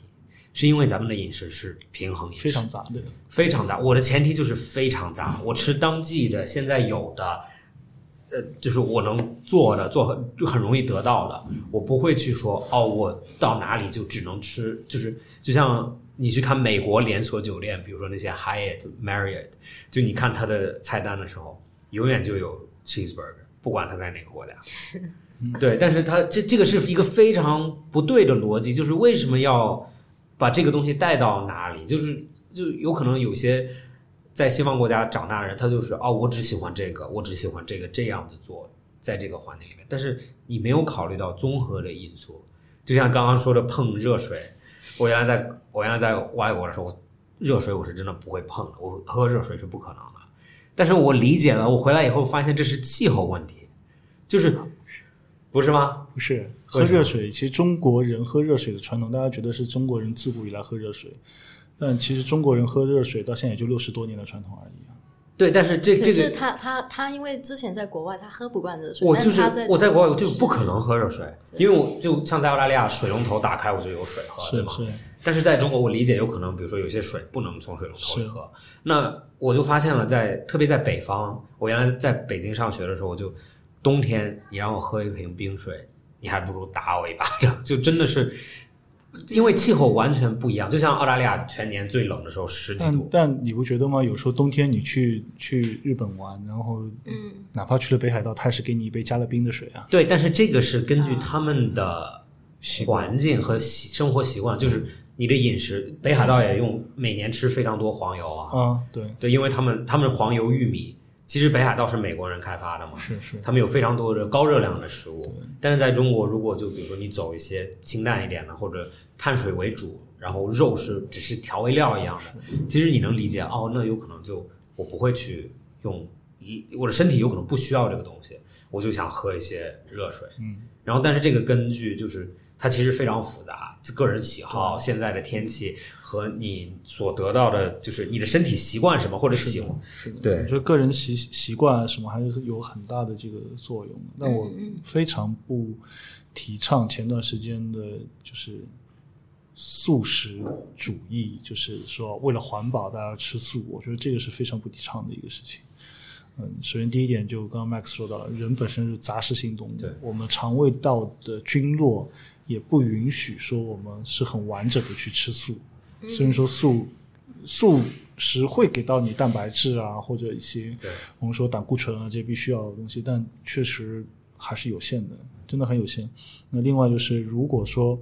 是因为咱们的饮食是平衡饮食，非常杂的。非常杂。我的前提就是非常杂，我吃当季的，现在有的，呃，就是我能做的，做很就很容易得到的，我不会去说哦，我到哪里就只能吃，就是就像你去看美国连锁酒店，比如说那些 Hyatt、Marriott，就你看它的菜单的时候，永远就有 cheeseburger，不管它在哪个国家。[laughs] 对，但是它这这个是一个非常不对的逻辑，就是为什么要把这个东西带到哪里？就是就有可能有些在西方国家长大的人，他就是哦，我只喜欢这个，我只喜欢这个这样子做，在这个环境里面，但是你没有考虑到综合的因素，就像刚刚说的碰热水，我原来在我原来在外国的时候，我热水我是真的不会碰的，我喝热水是不可能的。但是我理解了，我回来以后发现这是气候问题，就是不是吗？不是喝热水，其实中国人喝热水的传统，大家觉得是中国人自古以来喝热水，但其实中国人喝热水到现在也就六十多年的传统而已啊。对，但是这可这个是他他他因为之前在国外，他喝不惯热水，我就是他在我在国外我就不可能喝热水，因为我就像在澳大利亚水龙头打开我就有水喝，对吗？但是在中国，我理解有可能，比如说有些水不能从水龙头里喝。那我就发现了在，特别在北方，我原来在北京上学的时候，我就冬天你让我喝一瓶冰水，你还不如打我一巴掌，就真的是因为气候完全不一样。就像澳大利亚全年最冷的时候十几度，[laughs] 但你不觉得吗？有时候冬天你去去日本玩，然后嗯，哪怕去了北海道，他也是给你一杯加了冰的水啊。对，但是这个是根据他们的习环境和习生活习惯，就是你的饮食。北海道也用每年吃非常多黄油啊，啊，对，对，因为他们他们黄油玉米，其实北海道是美国人开发的嘛，是是，他们有非常多的高热量的食物。但是在中国，如果就比如说你走一些清淡一点的，或者碳水为主，然后肉是只是调味料一样的，其实你能理解哦，那有可能就我不会去用，一我的身体有可能不需要这个东西，我就想喝一些热水。嗯，然后但是这个根据就是它其实非常复杂，个人喜好、现在的天气和你所得到的，就是你的身体习惯什么或者喜欢。是的，对我觉得个人习习惯啊什么还是有很大的这个作用的。但我非常不提倡前段时间的，就是素食主义，就是说为了环保大家吃素，我觉得这个是非常不提倡的一个事情。嗯，首先第一点就刚刚 Max 说到了，人本身是杂食性动物，我们肠胃道的菌落也不允许说我们是很完整的去吃素。虽然说素素食会给到你蛋白质啊，或者一些对我们说胆固醇啊这些必须要的东西，但确实还是有限的，真的很有限。那另外就是，如果说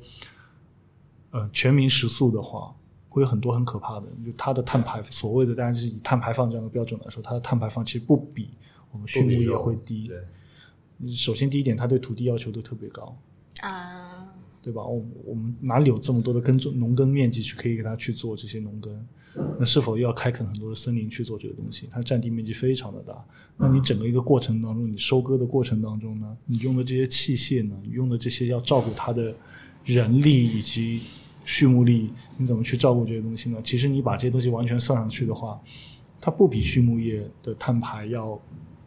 呃全民食素的话，会有很多很可怕的，就它的碳排所谓的当然是以碳排放这样的标准来说，它的碳排放其实不比我们畜牧业会低。对，首先第一点，它对土地要求都特别高。啊，对吧？我我们哪里有这么多的耕种农耕面积去可以给它去做这些农耕？那是否又要开垦很多的森林去做这个东西？它占地面积非常的大。那你整个一个过程当中，你收割的过程当中呢，你用的这些器械呢，你用的这些要照顾它的人力以及畜牧力，你怎么去照顾这些东西呢？其实你把这些东西完全算上去的话，它不比畜牧业的碳排要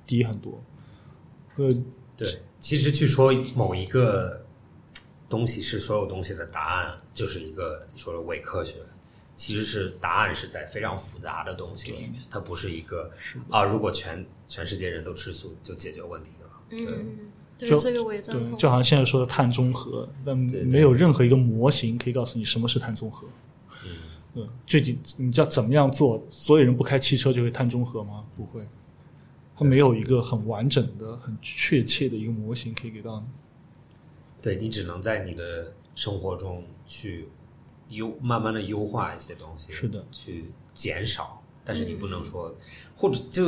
低很多。呃，对，其实去说某一个东西是所有东西的答案，就是一个你说的伪科学。其实是答案是在非常复杂的东西里面，它不是一个啊，如果全全世界人都吃素就解决问题了。对，嗯，就对这个我也赞，同。就好像现在说的碳中和，但对对没有任何一个模型可以告诉你什么是碳中和。嗯，嗯，具体你要怎么样做？所有人不开汽车就会碳中和吗？不会，它没有一个很完整的、很确切的一个模型可以给到你。对你只能在你的生活中去优慢慢的优化一些东西，是的。去减少，但是你不能说，或者就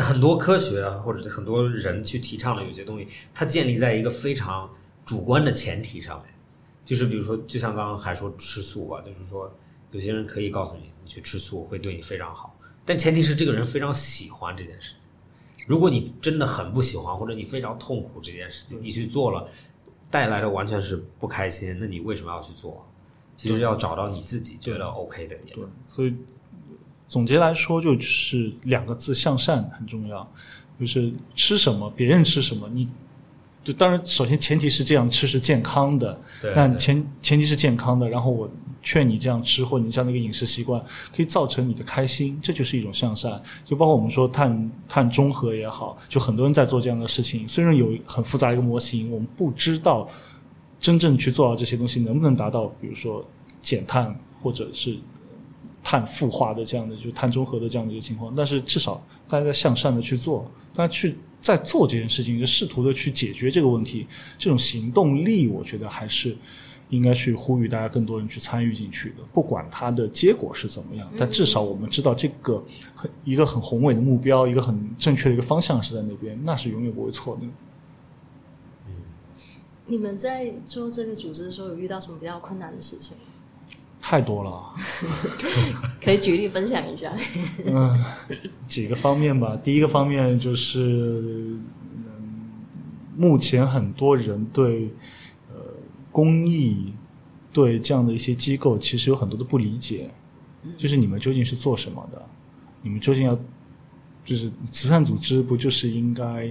很多科学啊，或者很多人去提倡的有些东西，它建立在一个非常主观的前提上面，就是比如说，就像刚刚还说吃素吧，就是说有些人可以告诉你，你去吃素会对你非常好，但前提是这个人非常喜欢这件事情。如果你真的很不喜欢，或者你非常痛苦这件事情，你去做了，带来的完全是不开心，那你为什么要去做？其实要找到你自己觉得 OK 的点。对，所以总结来说就是两个字：向善很重要。就是吃什么，别人吃什么，你就当然首先前提是这样吃是健康的，对但前前提是健康的。然后我劝你这样吃，或者你这样的一个饮食习惯，可以造成你的开心，这就是一种向善。就包括我们说碳碳中和也好，就很多人在做这样的事情。虽然有很复杂一个模型，我们不知道真正去做到这些东西能不能达到，比如说减碳或者是碳富化的这样的，就碳中和的这样的一个情况。但是至少大家在向善的去做，大家去在做这件事情，就试图的去解决这个问题，这种行动力，我觉得还是应该去呼吁大家更多人去参与进去的。不管它的结果是怎么样，但至少我们知道这个很一个很宏伟的目标，一个很正确的一个方向是在那边，那是永远不会错的。你们在做这个组织的时候，有遇到什么比较困难的事情？太多了。[laughs] 可以举例分享一下。嗯，几个方面吧。第一个方面就是，嗯，目前很多人对呃公益、对这样的一些机构，其实有很多的不理解。就是你们究竟是做什么的？你们究竟要，就是慈善组织不就是应该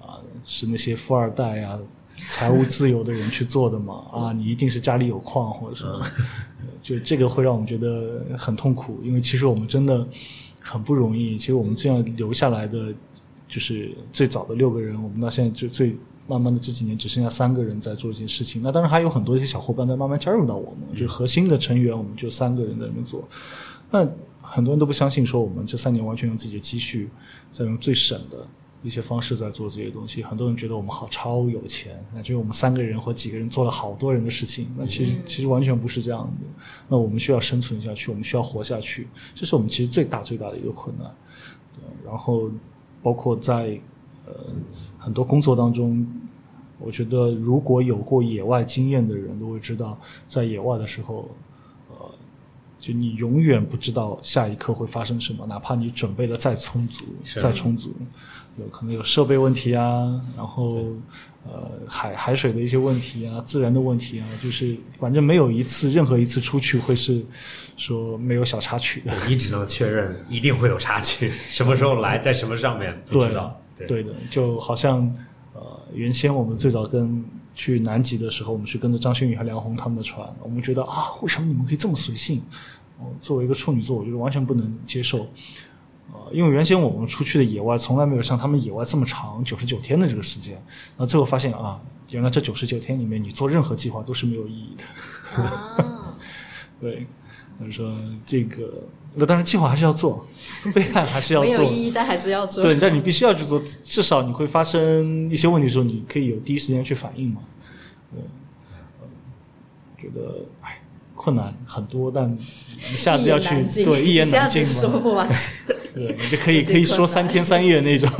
啊、是那些富二代啊、财务自由的人去做的吗？[laughs] 啊，你一定是家里有矿或者什么？[laughs] 就这个会让我们觉得很痛苦，因为其实我们真的很不容易。其实我们这样留下来的，就是最早的六个人，我们到现在就最慢慢的这几年只剩下三个人在做这件事情。那当然还有很多一些小伙伴在慢慢加入到我们，就是核心的成员，我们就三个人在那边做。那很多人都不相信说我们这三年完全用自己的积蓄，在用最省的一些方式在做这些东西。很多人觉得我们好超有钱，那只有我们三个人或几个人做了好多人的事情。那其实其实完全不是这样的。那我们需要生存下去，我们需要活下去，这是我们其实最大最大的一个困难。然后包括在呃很多工作当中，我觉得如果有过野外经验的人都会知道，在野外的时候，呃，就你永远不知道下一刻会发生什么，哪怕你准备的再充足、再充足，有可能有设备问题啊，然后呃海海水的一些问题啊，自然的问题啊，就是反正没有一次任何一次出去会是说没有小插曲的。你只能确认一定会有插曲，什么时候来，在什么上面不知道。对对的，就好像呃，原先我们最早跟去南极的时候，我们是跟着张馨予和梁红他们的船，我们觉得啊，为什么你们可以这么随性？哦，作为一个处女座，我觉得完全不能接受。呃，因为原先我们出去的野外从来没有像他们野外这么长，九十九天的这个时间。然后最后发现啊，原来这九十九天里面，你做任何计划都是没有意义的。[laughs] 啊，对，他说这个，那当然计划还是要做，备案还是要做。没有意义，但还是要做。对，但你必须要去做，至少你会发生一些问题的时候，你可以有第一时间去反应嘛。对，呃觉得哎，困难很多，但一下子要去对一言难尽一 [laughs] 下子说嘛。不完。对，你就可以 [laughs] 可以说三天三夜那种。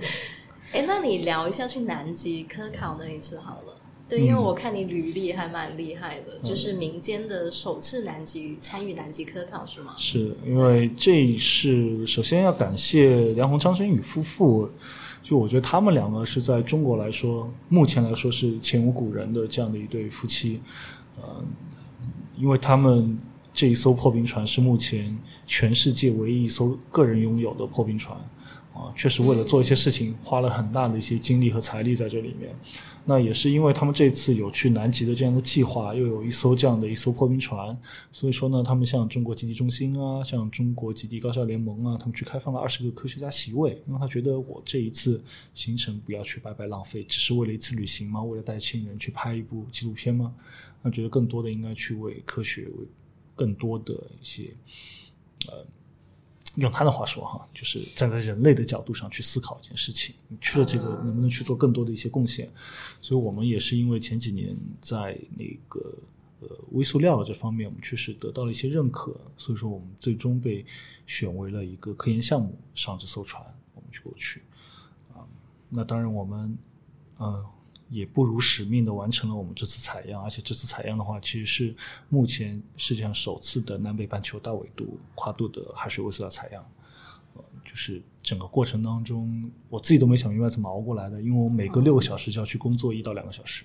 [laughs] 哎，那你聊一下去南极科考那一次好了。对，嗯因为我看你履历还蛮厉害的，就是民间的首次南极参与南极科考是吗？是因为这是首先要感谢梁红、张馨予夫妇，就我觉得他们两个是在中国来说，目前来说是前无古人的这样的一对夫妻，呃，因为他们这一艘破冰船是目前全世界唯一一艘个人拥有的破冰船，啊，确实为了做一些事情花了很大的一些精力和财力在这里面。那也是因为他们这次有去南极的这样的计划，又有一艘这样的一艘破冰船，所以说呢，他们像中国极地中心啊，像中国极地高校联盟啊，他们去开放了二十个科学家席位，因为他觉得我这一次行程不要去白白浪费，只是为了一次旅行吗？为了带亲人去拍一部纪录片吗？那觉得更多的应该去为科学，为更多的一些，呃，用他的话说哈，就是站在人类的角度上去思考一件事情，你去了这个能不能去做更多的一些贡献？所以我们也是因为前几年在那个呃微塑料这方面，我们确实得到了一些认可，所以说我们最终被选为了一个科研项目上这艘船，我们去过去啊。那当然我们呃也不辱使命的完成了我们这次采样，而且这次采样的话，其实是目前世界上首次的南北半球大纬度跨度的海水微塑料采样。呃，就是整个过程当中，我自己都没想明白怎么熬过来的，因为我每隔六个小时就要去工作一到两个小时，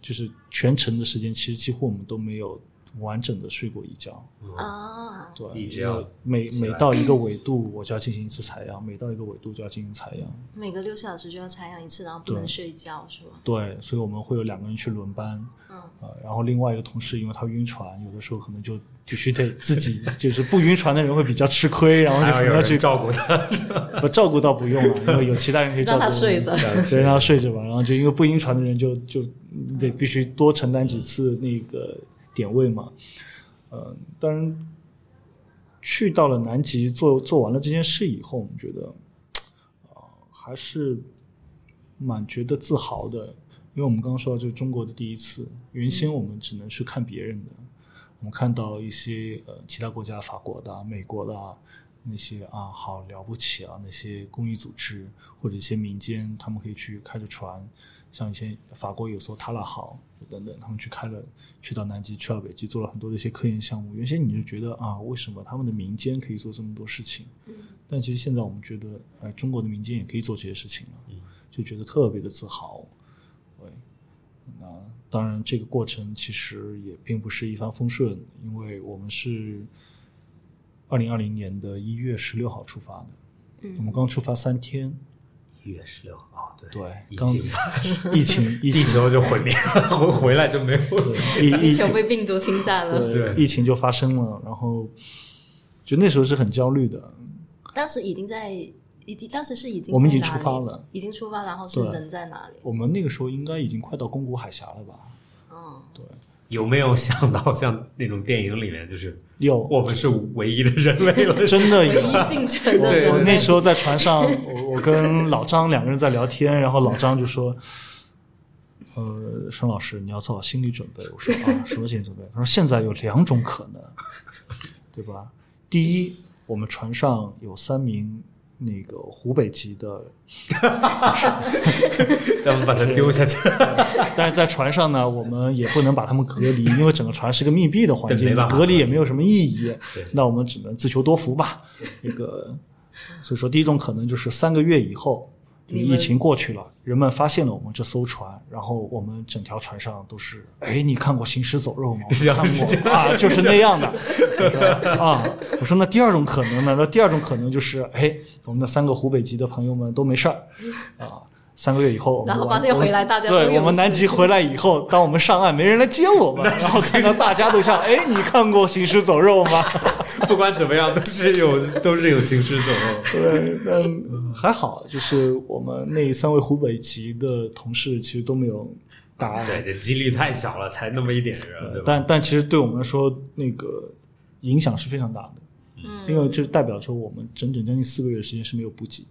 就是全程的时间，其实几乎我们都没有完整的睡过一觉。啊，对，一直要每每到一个纬度，我就要进行一次采样；每到一个纬度就要进行采样。每个六小时就要采样一次，然后不能睡觉，是吗？对，所以我们会有两个人去轮班，嗯，呃，然后另外一个同事因为他晕船，有的时候可能就必须得自己，[laughs] 就是不晕船的人会比较吃亏，然后就还要有可能要去照顾他。[laughs] 不照顾倒不用了，因为有其他人可以照顾。让他睡着对，让他睡着吧。然后就因为不晕船的人就就你得必须多承担几次那个点位嘛。呃，当然去到了南极做做完了这件事以后，我们觉得啊、还是蛮觉得自豪的，因为我们刚刚说到就是中国的第一次，原先我们只能去看别人的，我们看到一些呃其他国家，法国的啊、美国的啊，那些啊好了不起啊，那些公益组织或者一些民间，他们可以去开着船，像以前法国有艘塔拉号等等，他们去开了，去到南极，去到北极，做了很多的一些科研项目。原先你就觉得啊，为什么他们的民间可以做这么多事情？但其实现在我们觉得，哎，中国的民间也可以做这些事情了，就觉得特别的自豪。对，那当然，这个过程其实也并不是一帆风顺，因为我们是二零二零年的一月十六号出发的，嗯我们刚出发三天，一月十六号，对对疫刚情 [laughs] 疫情，[laughs] 疫情，地球就毁灭了，回回来就没有了。[laughs] 疫疫地球被病毒侵占了。对疫情就发生了，然后就那时候是很焦虑的，当时已经在，已经当时是已经我们已经出发了，已经出发，然后是人在哪里？我们那个时候应该已经快到宫古海峡了吧？嗯，对，有没有想到像那种电影里面，就是有我们是唯一的人类了？[laughs] 真的有唯。一幸存的对。我那时候在船上，我我跟老张两个人在聊天，然后老张就说：“呃，沈老师，你要做好心理准备。”我说：“啊，什么心理准备？”他说：“现在有两种可能，对吧？第一，我们船上有三名那个湖北籍的 [laughs] 咱们把它丢下去，[laughs] 但是在船上呢，我们也不能把他们隔离，因为整个船是个密闭的环境隔离也没有什么意义对。那我们只能自求多福吧。那个，所以说第一种可能就是三个月以后，疫情过去了，人们发现了我们这艘船，然后我们整条船上都是，哎，你看过《行尸走肉》吗？看过啊，就是那样的。啊，我说那第二种可能呢？那第二种可能就是，哎，我们的三个湖北籍的朋友们都没事儿啊。三个月以后，然后完发现回来大家对我们南极回来以后，当我们上岸，没人来接我们，[laughs] 然后看到大家都像，[laughs] 哎，你看过《行尸走肉》吗？[laughs] 不管怎么样，都是有都是有行尸走肉。对，但还好，就是我们那三位湖北籍的同事其实都没有大碍，对，这几率太小了，才那么一点人，对？但但其实对我们来说，那个影响是非常大的，嗯因为就代表着我们整整将近四个月的时间是没有补给的，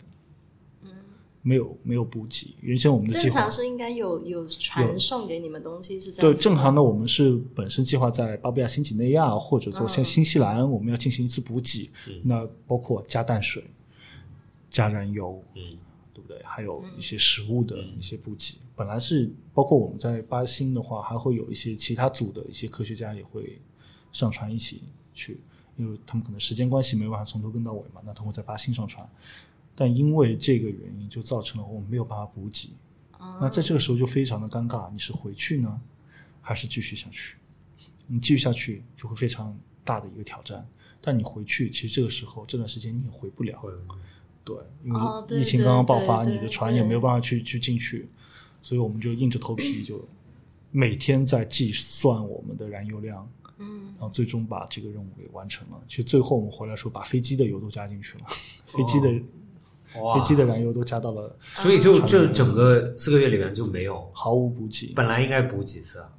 没有没有补给。原先我们的计划正常是应该有有传送给你们东西是这对样对。正常的，我们是本身计划在巴布亚新几内亚或者说像新西兰，我们要进行一次补给，那包括加淡水、加燃油，嗯，对不对？还有一些食物的一些补给。本来是包括我们在巴新的话，还会有一些其他组的一些科学家也会上船一起去，因为他们可能时间关系没办法从头跟到尾嘛，那通过在巴新上船。但因为这个原因，就造成了我们没有办法补给。那在这个时候就非常的尴尬，你是回去呢，还是继续下去？你继续下去就会非常大的一个挑战。但你回去，其实这个时候这段时间你也回不了。对，因为疫情刚刚爆发，你的船也没有办法去去进去，所以我们就硬着头皮就每天在计算我们的燃油量，嗯，然后最终把这个任务给完成了。其实最后我们回来的时候，把飞机的油都加进去了，飞机的哇飞机的燃油都加到了，所以就这整个四个月里面就没有，毫无补给。本来应该补几次啊？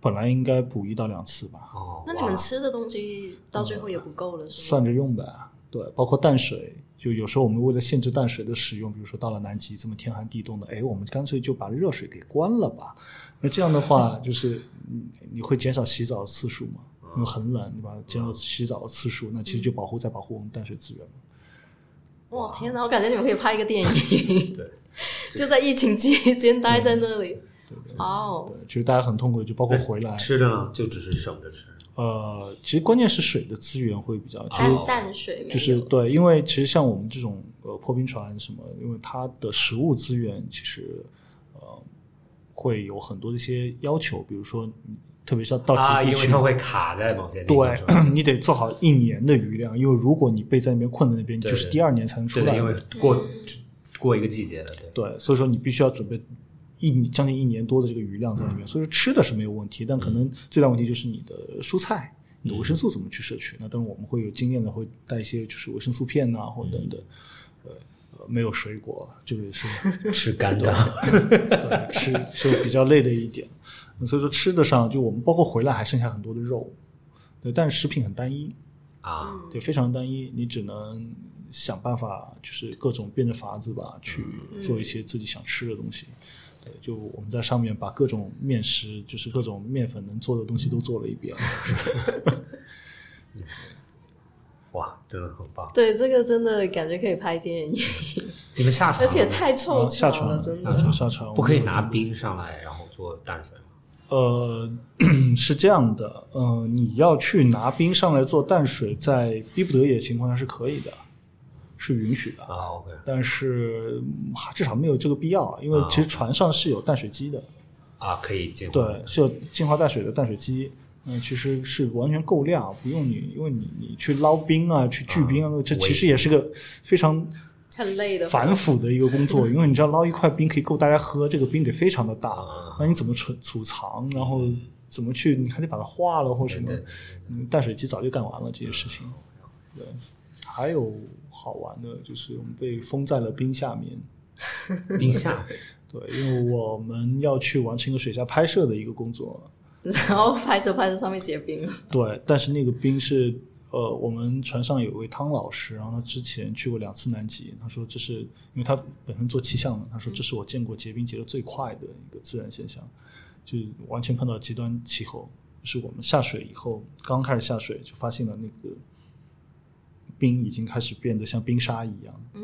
本来应该补一到两次吧，哦，那你们吃的东西到最后也不够了，是吗？算着用呗。对，包括淡水，就有时候我们为了限制淡水的使用，比如说到了南极这么天寒地冻的，哎，我们干脆就把热水给关了吧。那这样的话，就是你你会减少洗澡的次数嘛？因为很冷，对吧减少洗澡的次数，那其实就保护在保护我们淡水资源嘛。哇，天哪！我感觉你们可以拍一个电影，对，[laughs] 就在疫情期间待在那里。对对哦，对，其实大家很痛苦，就包括回来。吃的呢，就只是省着吃。呃，其实关键是水的资源会比较，其实淡淡水就是对，因为其实像我们这种呃破冰船什么，因为它的食物资源其实呃会有很多的一些要求，比如说嗯特别是到啊，因为极地区，它会卡在某些地方，对，[clears throat] 你得做好一年的余量，因为如果你被在那边困在那边，你就是第二年才能出来，因为。过过一个季节的，对。对，所以说你必须要准备一将近一年多的这个余量在里面，所以说吃的是没有问题，但可能最大问题就是你的蔬菜、你的维生素怎么去摄取。那当然我们会有经验的，会带一些就是维生素片呐、或者等等。呃，呃没有水果，这个是 [laughs] 吃肝脏，对吃 [laughs] 就比较累的一点。所以说吃的上，就我们包括回来还剩下很多的肉，对，但是食品很单一，啊，对，非常单一，你只能想办法，就是各种变着法子吧，去做一些自己想吃的东西。对，就我们在上面把各种面食，就是各种面粉能做的东西都做了一遍。哇，真的很棒！对这个真的感觉可以拍电影，[laughs] 你们下船，而且太凑啊下巧了，船真下船的。下船，不可以拿冰上来，然后做淡水吗？呃，[clears throat] 是这样的，呃，你要去拿冰上来做淡水，在逼不得已的情况下是可以的，是允许的。啊，OK，但是嗯至少没有这个必要，因为其实船上是有淡水机的。啊，可以进化对，是有净化淡水的淡水机，嗯，其实是完全够量，不用你，因为你你去捞冰啊，去聚冰啊，这其实也是个非常很累的，反腐的一个工作，因为你知道捞一块冰可以够大家喝，这个冰得非常的大，啊那你怎么储储藏，然后怎么去，你还得把它化了或什么对对，嗯，淡水机早就干完了这些事情，对，还有好玩的就是我们被封在了冰下面。[laughs] 冰下对，因为我们要去完成一个水下拍摄的一个工作，[laughs] 然后拍着拍着上面结冰了。对，但是那个冰是呃，我们船上有一位汤老师，然后他之前去过两次南极，他说这是因为他本身做气象的，他说这是我见过结冰结的最快的一个自然现象，就完全碰到极端气候。是我们下水以后，刚开始下水就发现了那个冰已经开始变得像冰沙一样。嗯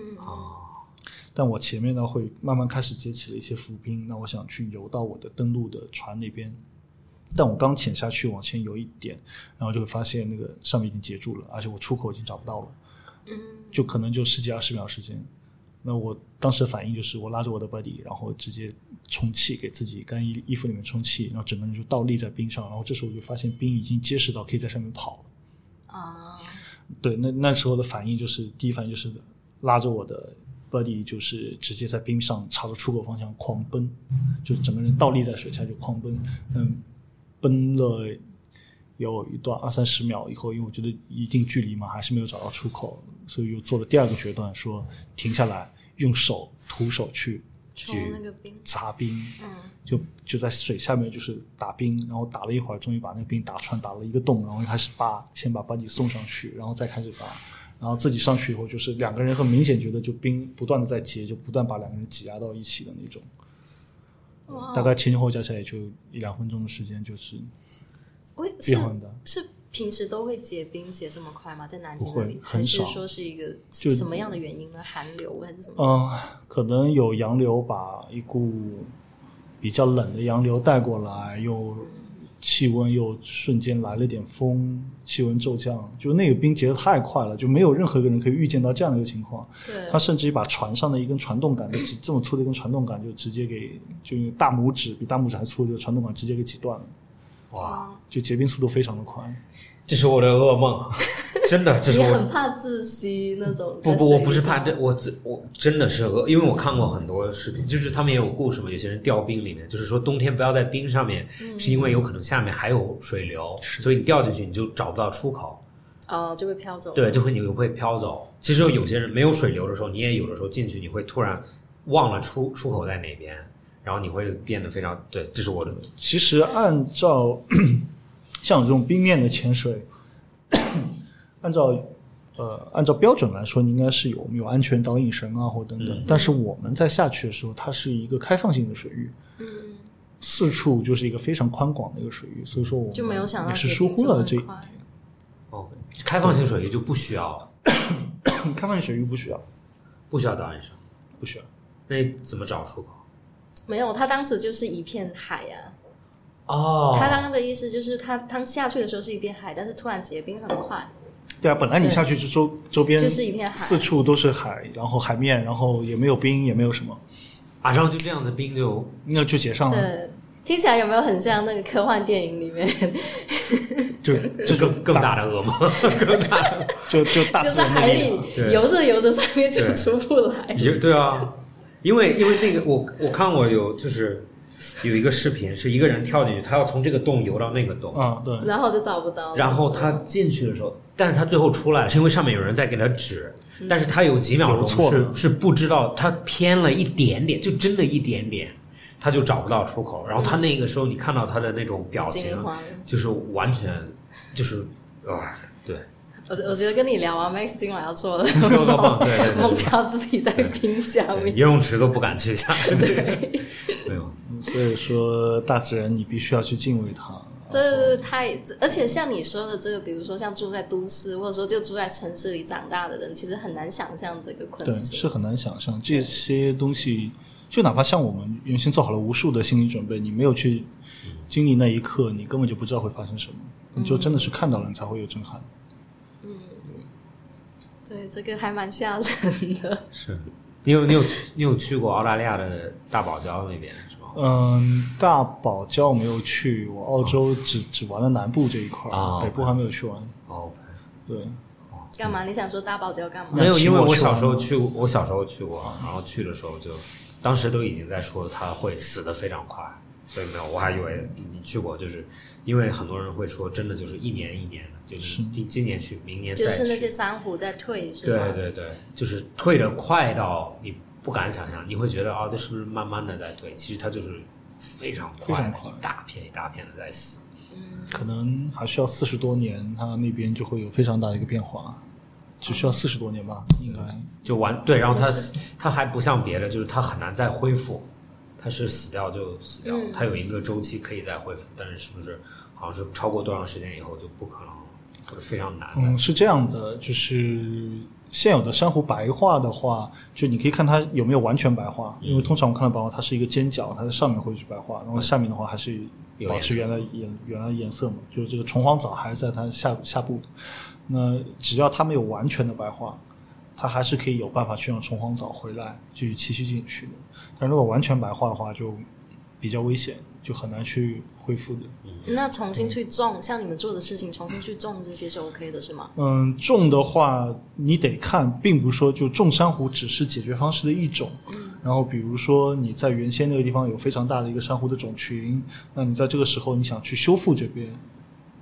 但我前面呢会慢慢开始结起了一些浮冰，那我想去游到我的登陆的船那边，但我刚潜下去往前游一点，然后就会发现那个上面已经结住了，而且我出口已经找不到了，嗯，就可能就十几二十秒时间。那我当时的反应就是我拉着我的 buddy，然后直接充气，给自己干衣衣服里面充气，然后整个人就倒立在冰上，然后这时候我就发现冰已经结实到可以在上面跑了。啊，对，那那时候的反应就是第一反应就是拉着我的 buddy，就是直接在冰上朝着出口方向狂奔，就整个人倒立在水下就狂奔，嗯，奔了有一段二三十秒以后，因为我觉得一定距离嘛，还是没有找到出口，所以又做了第二个决断，说停下来，用手徒手去冲那个冰，砸冰，嗯，就就在水下面就是打冰，然后打了一会儿，终于把那个冰打穿，打了一个洞，然后开始扒，先把班底送上去，然后再开始扒，然后自己上去以后，就是两个人很明显觉得就冰不断的在结，就不断把两个人挤压到一起的那种，哇大概前前后后加起来也就一两分钟的时间，就是喂，是变换的。是平时都会结冰结这么快吗？在南极不会那里，还是说是一个就什么样的原因呢？寒流还是什么？嗯，可能有洋流把一股比较冷的洋流带过来，又气温又瞬间来了点风，气温骤降，就那个冰结得太快了，就没有任何一个人可以预见到这样的一个情况。对，他甚至于把船上的一根传动杆，就直这么粗的一根传动杆，就直接给就用大拇指比大拇指还粗的这个传动杆直接给挤断了，哇，就结冰速度非常的快。这是我的噩梦，[laughs] 真的，这是我你很怕窒息那种？不不，我不是怕这，我真我真的是恶，因为我看过很多视频，就是他们也有故事嘛，有些人掉冰里面，就是说冬天不要在冰上面，嗯是因为有可能下面还有水流，所以你掉进去你就找不到出口，哦，就会飘走。对，就会你会飘走。其实有些人没有水流的时候，你也有的时候进去，你会突然忘了出出口在哪边，然后你会变得非常对，这是我的其实按照 [coughs] 像这种冰面的潜水，按照呃，按照标准来说，你应该是有我们有安全导引绳啊，或等等。但是我们在下去的时候，它是一个开放性的水域，嗯，四处就是一个非常宽广的一个水域，所以说我们就没有想到也是疏忽了这一点哦，开放性水域就不需要。了，[coughs] 开放性水域不需要，不需要导引绳，不需要。那怎么找出口？没有，他当时就是一片海呀、哦。他刚刚的意思就是他他下去的时候是一片海，但是突然结冰很快，对啊，本来你下去就周周边就是一片海。四处都是海，然后海面，然后也没有冰，也没有什么，马上就这样的冰就那就结上了，对，听起来有没有很像那个科幻电影里面，就 [laughs] 这就更更大的噩梦，更大的 [laughs] [laughs] 就就大就在自然的海里游着游着上面就出不来。有对啊，因为因为那个我我看过有就是有一个视频，是一个人跳进去，他要从这个洞游到那个洞，啊，对，然后就找不到了。然后他进去的时候，但是他最后出来了，是因为上面有人在给他指，但是他有几秒钟是是不知道，他偏了一点点，就真的一点点，他就找不到出口。然后他那个时候，你看到他的那种表情。就是完全就是啊，对，我我觉得跟你聊完，Max 今晚要做的做到棒，对对对梦对到自己在冰下对，面。游泳池都不敢去下，对，没有，所以说大自然你必须要去敬畏它。对对对，太而且像你说的这个，比如说像住在都市，或者说就住在城市里长大的人，其实很难想象这个困对，是很难想象这些东西。就哪怕像我们原先做好了无数的心理准备，你没有去经历那一刻，你根本就不知道会发生什么。你就真的是看到了，你才会有震撼。对，这个还蛮吓人的。是你有你有去你有去过澳大利亚的大堡礁那边是吗？嗯，大堡礁没有去，我澳洲只只玩了南部这一块儿，啊北部还没有去完。哦，对，干嘛？你想说大堡礁干嘛？没有，因为我小时候去过，我小时候去过，然后去的时候就，当时都已经在说他会死的非常快，所以没有，我还以为你你去过，就是因为很多人会说，真的就是一年一年的，就是今今年去，明年再去，就是那些珊瑚在退，是吧？对对对，就是退的快到你不敢想象，你会觉得哦，这是不是慢慢的在退？其实它就是非常快的，非常快一大片一大片的在死。可能还需要四十多年，它那边就会有非常大的一个变化，只需要四十多年吧，应该。就完对，然后它它还不像别的，就是它很难再恢复，它是死掉就死掉，嗯它有一个周期可以再恢复，但是是不是好像是超过多长时间以后就不可能了，或者非常难。嗯，是这样的，就是现有的珊瑚白化的话，就你可以看它有没有完全白化，因为通常我们看到白化，它是一个尖角，它在上面会去白化，然后下面的话还是保持原来颜原来颜色嘛，就是这个虫黄藻还是在它下下部。那只要它没有完全的白化，它还是可以有办法去让虫黄藻回来继续栖息进去的。但如果完全白化的话，就比较危险，就很难去恢复的。那重新去种，像你们做的事情，重新去种这些是 OK 的，是吗？嗯，种的话你得看，并不是说就种珊瑚只是解决方式的一种。嗯然后比如说你在原先那个地方有非常大的一个珊瑚的种群，那你在这个时候你想去修复这边，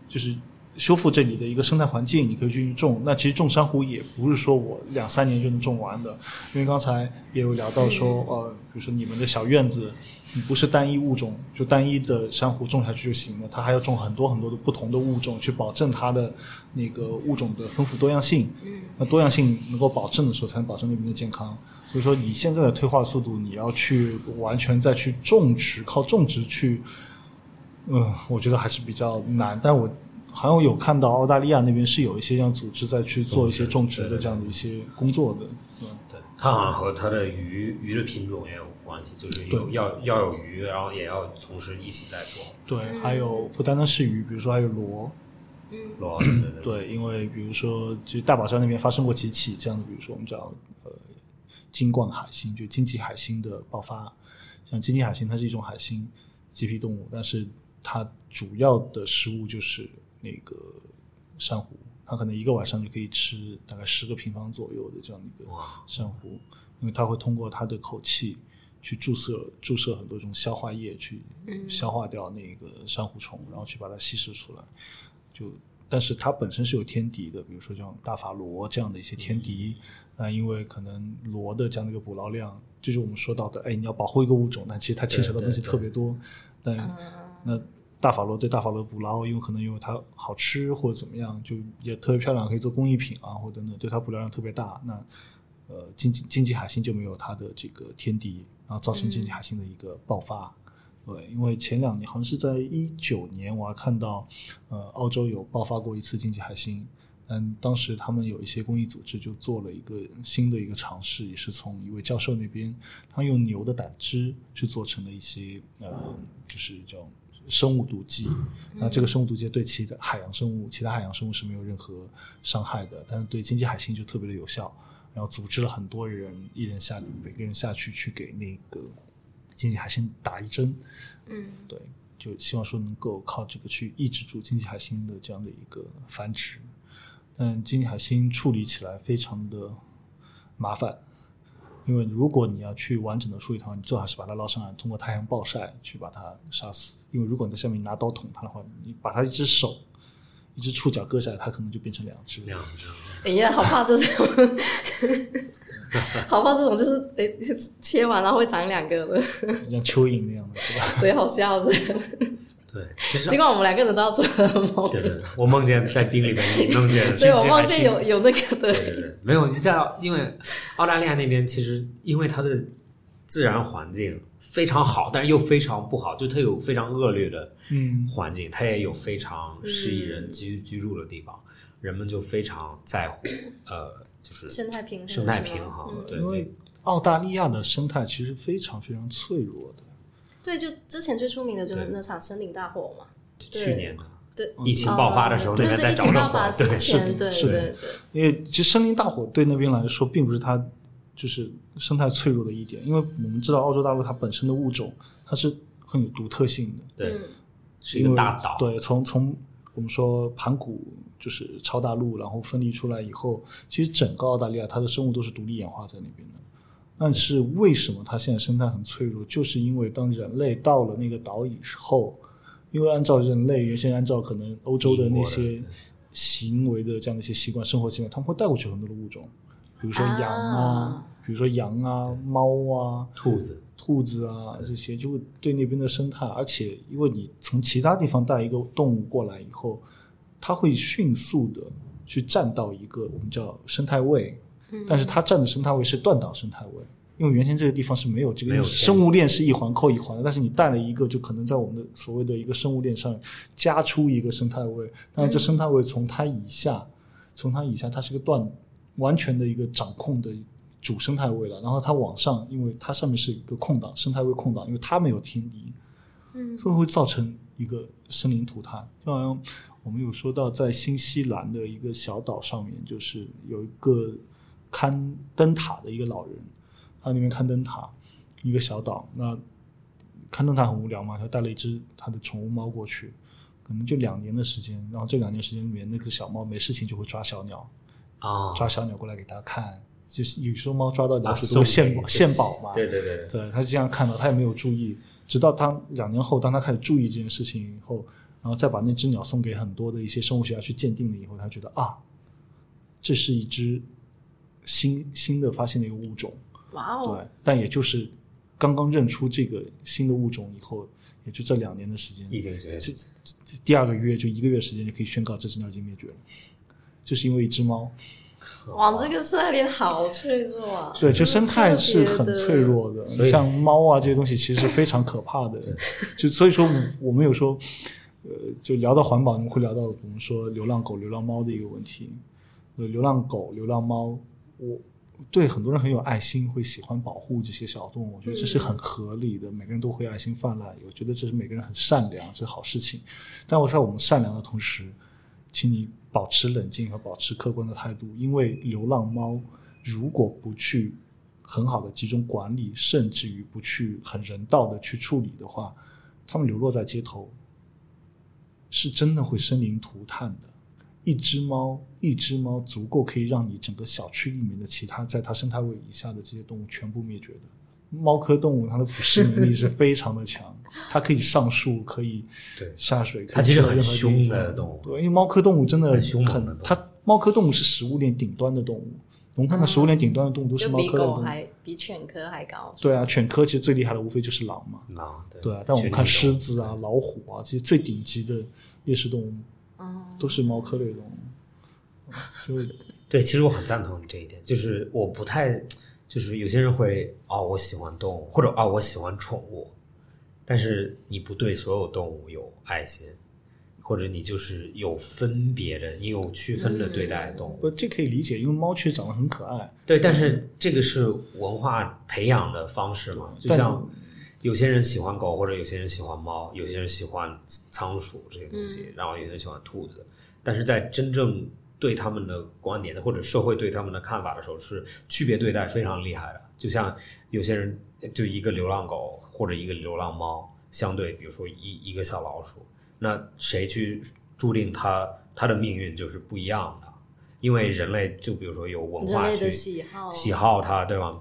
就是修复这里的一个生态环境，你可以去种。那其实种珊瑚也不是说我两三年就能种完的，因为刚才也有聊到说，呃，比如说你们的小院子，你不是单一物种，就单一的珊瑚种下去就行了，它还要种很多很多的不同的物种，去保证它的那个物种的丰富多样性。嗯，那多样性能够保证的时候，才能保证那边的健康。所以说，你现在的退化速度，你要去完全再去种植，靠种植去，嗯，我觉得还是比较难。但我好像有看到澳大利亚那边是有一些这样组织在去做一些种植的这样的一些工作的。嗯对，它好像和它的鱼鱼的品种也有关系，就是有要要有鱼，然后也要同时一起在做。对，还有不单单是鱼，比如说还有螺。螺，对对对，对，因为比如说，就大堡礁那边发生过几起这样的，比如说我们叫呃金冠海星，就经济海星的爆发。像经济海星，它是一种海星棘皮动物，但是它主要的食物就是那个珊瑚，它可能一个晚上就可以吃大概十个平方左右的这样的一个，珊瑚，因为它会通过它的口气去注射注射很多种消化液，去消化掉那个珊瑚虫，然后去把它稀释出来。就但是它本身是有天敌的，比如说像大法螺这样的一些天敌，那因为可能螺的这样的一个捕捞量，就是我们说到的，哎，你要保护一个物种，但其实它牵扯到的东西特别多，但那大法罗对大法罗捕捞，因为可能因为它好吃或者怎么样，就也特别漂亮，可以做工艺品啊，或者等等，对它捕捞量特别大。那呃，经济经济海星就没有它的这个天敌，然后造成经济海星的一个爆发。对，因为前两年好像是在一九年，我还看到呃，澳洲有爆发过一次经济海星。嗯，当时他们有一些公益组织就做了一个新的一个尝试，也是从一位教授那边，他用牛的胆汁去做成了一些呃，就是叫生物毒剂。那这个生物毒剂对其他海洋生物、其他海洋生物是没有任何伤害的，但是对经济海星就特别的有效。然后组织了很多人，一人下每个人下去去给那个经济海星打一针。嗯，对，就希望说能够靠这个去抑制住经济海星的这样的一个繁殖。但经济海星处理起来非常的麻烦，因为如果你要去完整的处理它，你最好是把它捞上来，通过太阳暴晒去把它杀死。因为如果你在下面拿刀捅它的话，你把它一只手、一只触角割下来，它可能就变成两只。两只，哎呀，好怕这种，[laughs] 好怕这种，就是哎，切完然后会长两个的，像蚯蚓那样的，是吧？[laughs] 对，好笑的。对，其实尽管我们两个人都要做噩梦，对对，对我梦见在冰里面，你梦见 [laughs] 对我梦见有有那个对。对。对，对，没有你在因为澳大利亚那边其实因为它的自然环境非常好，但是又非常不好，就它有非常恶劣的嗯。环境，它也有非常适宜人居居住的地方，人们就非常在乎呃，就是生态平衡，生态平衡，嗯。对因为澳大利亚的生态其实非常非常脆弱的。对，就之前最出名的就是那场森林大火嘛，去年的对，疫情爆发的时候，哦那边在对对，疫情着着火，爆发之对，前，对是的。对对，因为其实森林大火对那边来说，并不是它就是生态脆弱的一点，因为我们知道澳洲大陆它本身的物种它是很有独特性的，对，嗯。是一个大岛，对，从从我们说盘古就是超大陆，然后分离出来以后，其实整个澳大利亚它的生物都是独立演化在那边的。但是为什么它现在生态很脆弱？就是因为当人类到了那个岛以后，因为按照人类原先按照可能欧洲的那些行为的这样的一些习惯、生活习惯，他们会带过去很多的物种，比如说羊啊，啊。比如说羊啊、猫啊、兔子，兔子啊这些，就会对那边的生态，而且因为你从其他地方带一个动物过来以后，它会迅速的去占到一个我们叫生态位，嗯但是它占的生态位是断档生态位，因为原先这个地方是没有这个生物链是一环扣一环的，但是你带了一个，就可能在我们的所谓的一个生物链上加出一个生态位，但是这生态位从它以下，从它以下它是个断完全的一个掌控的主生态位了，然后它往上，因为它上面是一个空档，生态位空档，因为它没有天敌，嗯所以会造成一个森林涂炭。就好像我们有说到，在新西兰的一个小岛上面，就是有一个看灯塔的一个老人，他那边看灯塔，一个小岛，那看灯塔很无聊嘛，他带了一只他的宠物猫过去，可能就两年的时间，然后这两年时间里面，那个小猫没事情就会抓小鸟，啊，抓小鸟过来给他看，就是有时候猫抓到老啊鼠都会献宝献宝嘛，[laughs] 对对对，对，他就这样看到，他也没有注意，直到他两年后，当他开始注意这件事情以后，然后再把那只鸟送给很多的一些生物学家去鉴定了以后，他觉得啊，这是一只新新的发现的一个物种，哇哦，对，但也就是刚刚认出这个新的物种以后，也就这两年的时间，已经绝这第二个月就一个月时间就可以宣告这只鸟已经灭绝了，就是因为一只猫。哇，这个生态链好脆弱啊！对，就生态是很脆弱的，像猫啊这些东西其实是非常可怕的。就所以说，我我们有时候，呃，就聊到环保，我们会聊到我们说流浪狗、流浪猫的一个问题。呃，流浪狗、流浪猫，我对很多人很有爱心，会喜欢保护这些小动物，我觉得这是很合理的。每个人都会爱心泛滥，我觉得这是每个人很善良，这是好事情。但我在我们善良的同时，请你保持冷静和保持客观的态度，因为流浪猫如果不去很好的集中管理，甚至于不去很人道的去处理的话，它们流落在街头，是真的会生灵涂炭的。一只猫，一只猫足够可以让你整个小区里面的其他在它生态位以下的这些动物全部灭绝的。猫科动物它的捕食能力是非常的强，[laughs] 它可以上树，可以对下水，它其实很凶方的动物对，因为猫科动物真的很凶猛的它猫科动物是食物链顶端的动物，我们看到食物链顶端的动物都是猫科类动物。狗还比犬科还高。对啊，犬科其实最厉害的无非就是狼嘛。狼对对啊，但我们看狮子啊、老虎啊，其实最顶级的猎食动物嗯，都是猫科类动物。所以 [laughs] [laughs] 对，其实我很赞同你这一点，就是我不太，就是有些人会哦，我喜欢动物，或者哦，我喜欢宠物，但是你不对所有动物有爱心，或者你就是有分别的，你有区分的对待动物。不，这可以理解，因为猫确实长得很可爱。对，但是这个是文化培养的方式嘛，就像有些人喜欢狗，或者有些人喜欢猫，有些人喜欢仓鼠这些东西，然后有些人喜欢兔子，但是在真正对他们的观点或者社会对他们的看法的时候，是区别对待非常厉害的。就像有些人就一个流浪狗或者一个流浪猫，相对比如说一一个小老鼠，那谁去注定它它的命运就是不一样的。因为人类就比如说有文化去喜好它，对吧？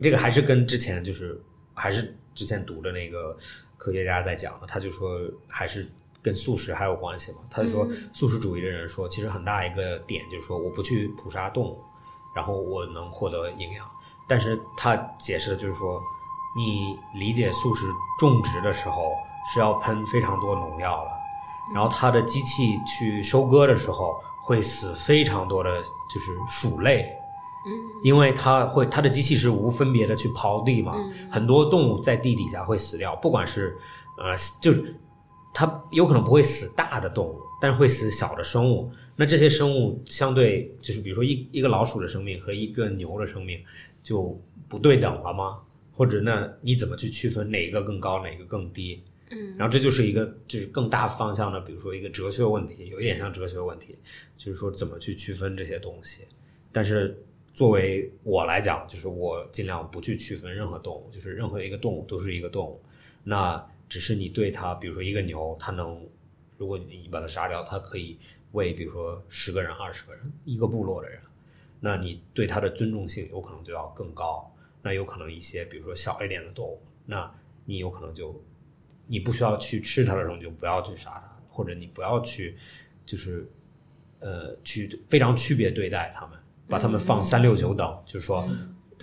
这个还是跟之前就是还是之前读的那个科学家在讲的，他就说还是跟素食还有关系嘛。他就说嗯素食主义的人说，其实很大一个点就是说我不去捕杀动物，然后我能获得营养。但是他解释的就是说，你理解素食种植的时候是要喷非常多农药了，然后它的机器去收割的时候会死非常多的就是鼠类，因为它会它的机器是无分别的去刨地嘛，很多动物在地底下会死掉，不管是呃就是它有可能不会死大的动物，但是会死小的生物。那这些生物相对就是比如说一一个老鼠的生命和一个牛的生命就不对等了吗？或者那你怎么去区分哪个更高，哪个更低？嗯，然后这就是一个就是更大方向的，比如说一个哲学问题，有一点像哲学问题，就是说怎么去区分这些东西。但是作为我来讲，就是我尽量不去区分任何动物，就是任何一个动物都是一个动物。那只是你对它，比如说一个牛，它能，如果你把它杀掉，它可以喂，比如说十个人、二十个人，一个部落的人，那你对它的尊重性有可能就要更高。那有可能一些，比如说小一点的动物，那你有可能就你不需要去吃它的时候，你就不要去杀它，或者你不要去，就是呃，去非常区别对待它们，把它们放三六九等，就是说，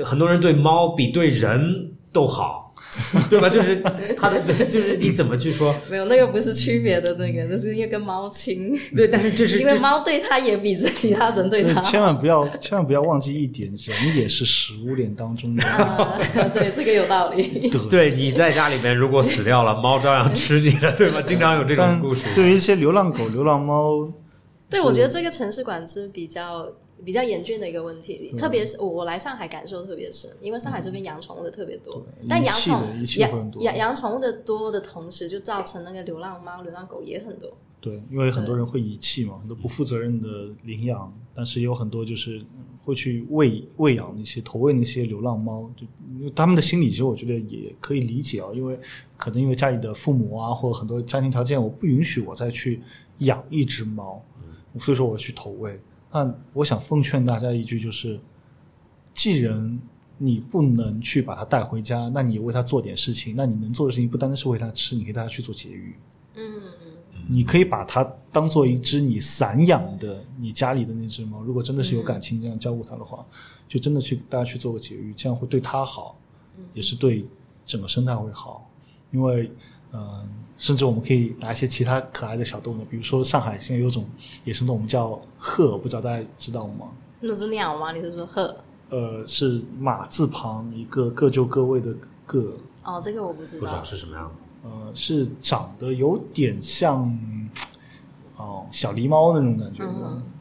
很多人对猫比对人都好，[laughs] 对吧？就是它的，[laughs] 就是你怎么去说？没有那个不是区别的那个，那是因为跟猫亲，对，但是这是因为猫对它也比其他人对它千万不要千万不要忘记一点，人也是食物链当中的。啊，对这个有道理。对对你在家里面如果死掉了，猫照样吃你的，对吧？[laughs] 经常有这种故事。对于一些流浪狗、流浪猫，对，我觉得这个城市管制比较比较严峻的一个问题，特别是我我来上海感受特别深，因为上海这边养宠物的特别多，但养养养养宠物的多的同时，就造成那个流浪猫、流浪狗也很多。对，因为很多人会遗弃嘛，很多不负责任的领养，但是也有很多就是嗯会去喂喂养那些投喂那些流浪猫，就因为他们的心理其实我觉得也可以理解啊，因为可能因为家里的父母啊，或者很多家庭条件，我不允许我再去养一只猫，所以说我去投喂。那我想奉劝大家一句就是，既然你不能去把它带回家，那你为它做点事情，那你能做的事情不单单是喂它吃，你可以带它去做节育。嗯你可以把它当做一只你散养的你家里的那只猫，如果真的是有感情这样照顾它的话，就真的去大家去做个节育，这样会对它好，也是对整个生态会好。因为，嗯、甚至我们可以拿一些其他可爱的小动物，比如说上海现在有种野生动物叫鹤，不知道大家知道吗？那是鸟吗？你是说鹤？呃，是马字旁一个各就各位的各，哦，这个我不知道不知道道。是什么样的。呃，是长得有点像哦小狸猫那种感觉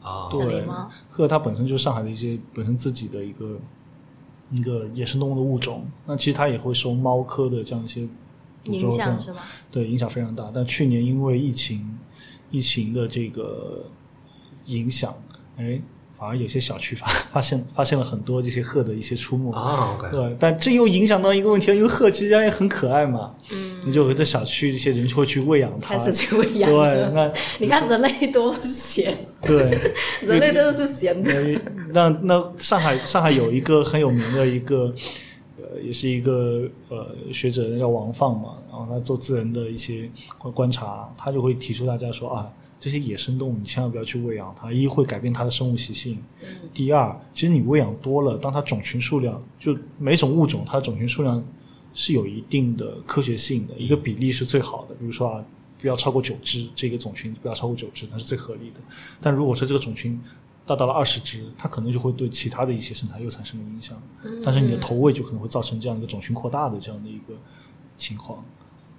啊，小对狸猫，鹤它本身就是上海的一些本身自己的一个一个野生动物的物种。那其实它也会收猫科的这样一些影响是吗？对影响非常大。但去年因为疫情疫情的这个影响，哎，反而有些小区发发现发现了很多这些鹤的一些出没。啊对，但这又影响到一个问题，因为鹤其实也很可爱嘛，嗯，你就有在小区这些人就会去喂养它，开始去喂养对，那 [laughs] 你看人类多闲，对，[laughs] 人类真的是闲的。呃，那那上海上海有一个很有名的一个呃也是一个呃学者叫王放嘛，然后他做自然的一些观察，他就会提出大家说啊，这些野生动物你千万不要去喂养它，一会改变它的生物习性，第二，其实你喂养多了，当它种群数量就每种物种它的种群数量是有一定的科学性的，一个比例是最好的，比如说啊。不要超过九只，这个种群不要超过九只，那是最合理的。但如果说这个种群达到了二十只，它可能就会对其他的一些生态又产生了影响。但是你的投喂就可能会造成这样一个种群扩大的这样的一个情况。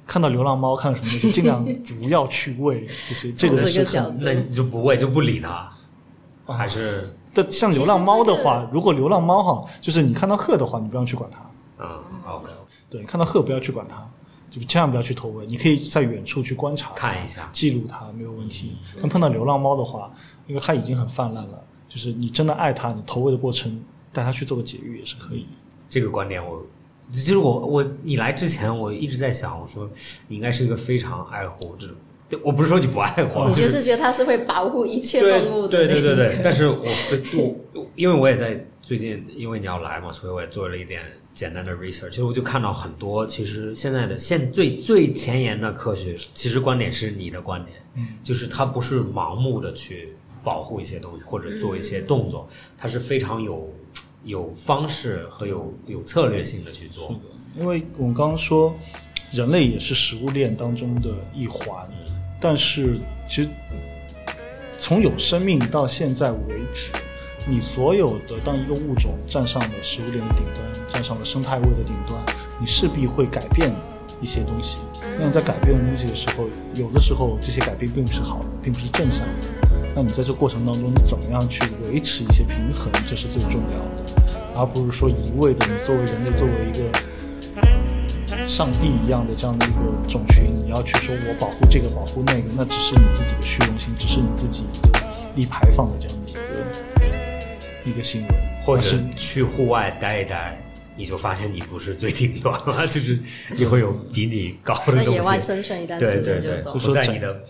看到流浪猫，看到什么东西，尽量不要去喂这些。这个是很，那你就不喂，就不理它，还是？但像流浪猫的话，如果流浪猫哈，就是你看到鹤的话，你不要去管它。嗯，OK。对，看到鹤不要去管它。就千万不要去投喂，你可以在远处去观察、看一下、记录它，没有问题。但碰到流浪猫的话，因为它已经很泛滥了，就是你真的爱它，你投喂的过程带它去做个节育也是可以。这个观点我，其实我我你来之前我一直在想，我说你应该是一个非常爱护这种，我不是说你不爱护，你就是觉得它是会保护一切动物的。对对对对，但是我我因为我也在最近，因为你要来嘛，所以我也做了一点。简单的 research，其实我就看到很多，其实现在的现最最前沿的科学，其实观点是你的观点，嗯，就是它不是盲目的去保护一些东西或者做一些动作，它是非常有有方式和有有策略性的去做。因为我们刚刚说，人类也是食物链当中的一环，但是其实从有生命到现在为止。你所有的当一个物种站上了食物链的顶端，站上了生态位的顶端，你势必会改变一些东西。那你在改变东西的时候，有的时候这些改变并不是好的，并不是正向的。那你在这过程当中，你怎么样去维持一些平衡，这是最重要的，而不是说一味的你作为人类，作为一个上帝一样的这样的一个种群，你要去说我保护这个保护那个，那只是你自己的虚荣心，只是你自己的立牌坊的这样。一个新闻，或者去户外待一待，你就发现你不是最顶端了，[laughs] 就是你会有比你高的东西。在野外生存一段时间就懂。说在你的，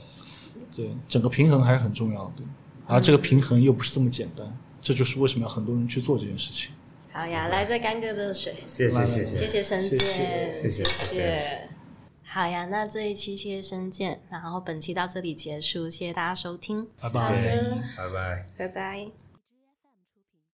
对整个平衡还是很重要的，而这个平衡又不是这么简单，这就是为什么要很多人去做这件事情。好呀，来再干个热水。谢谢谢谢谢谢深见，谢谢谢谢。好呀，那这一期谢谢深见，然后本期到这里结束，谢谢大家收听。拜拜，拜拜，拜拜。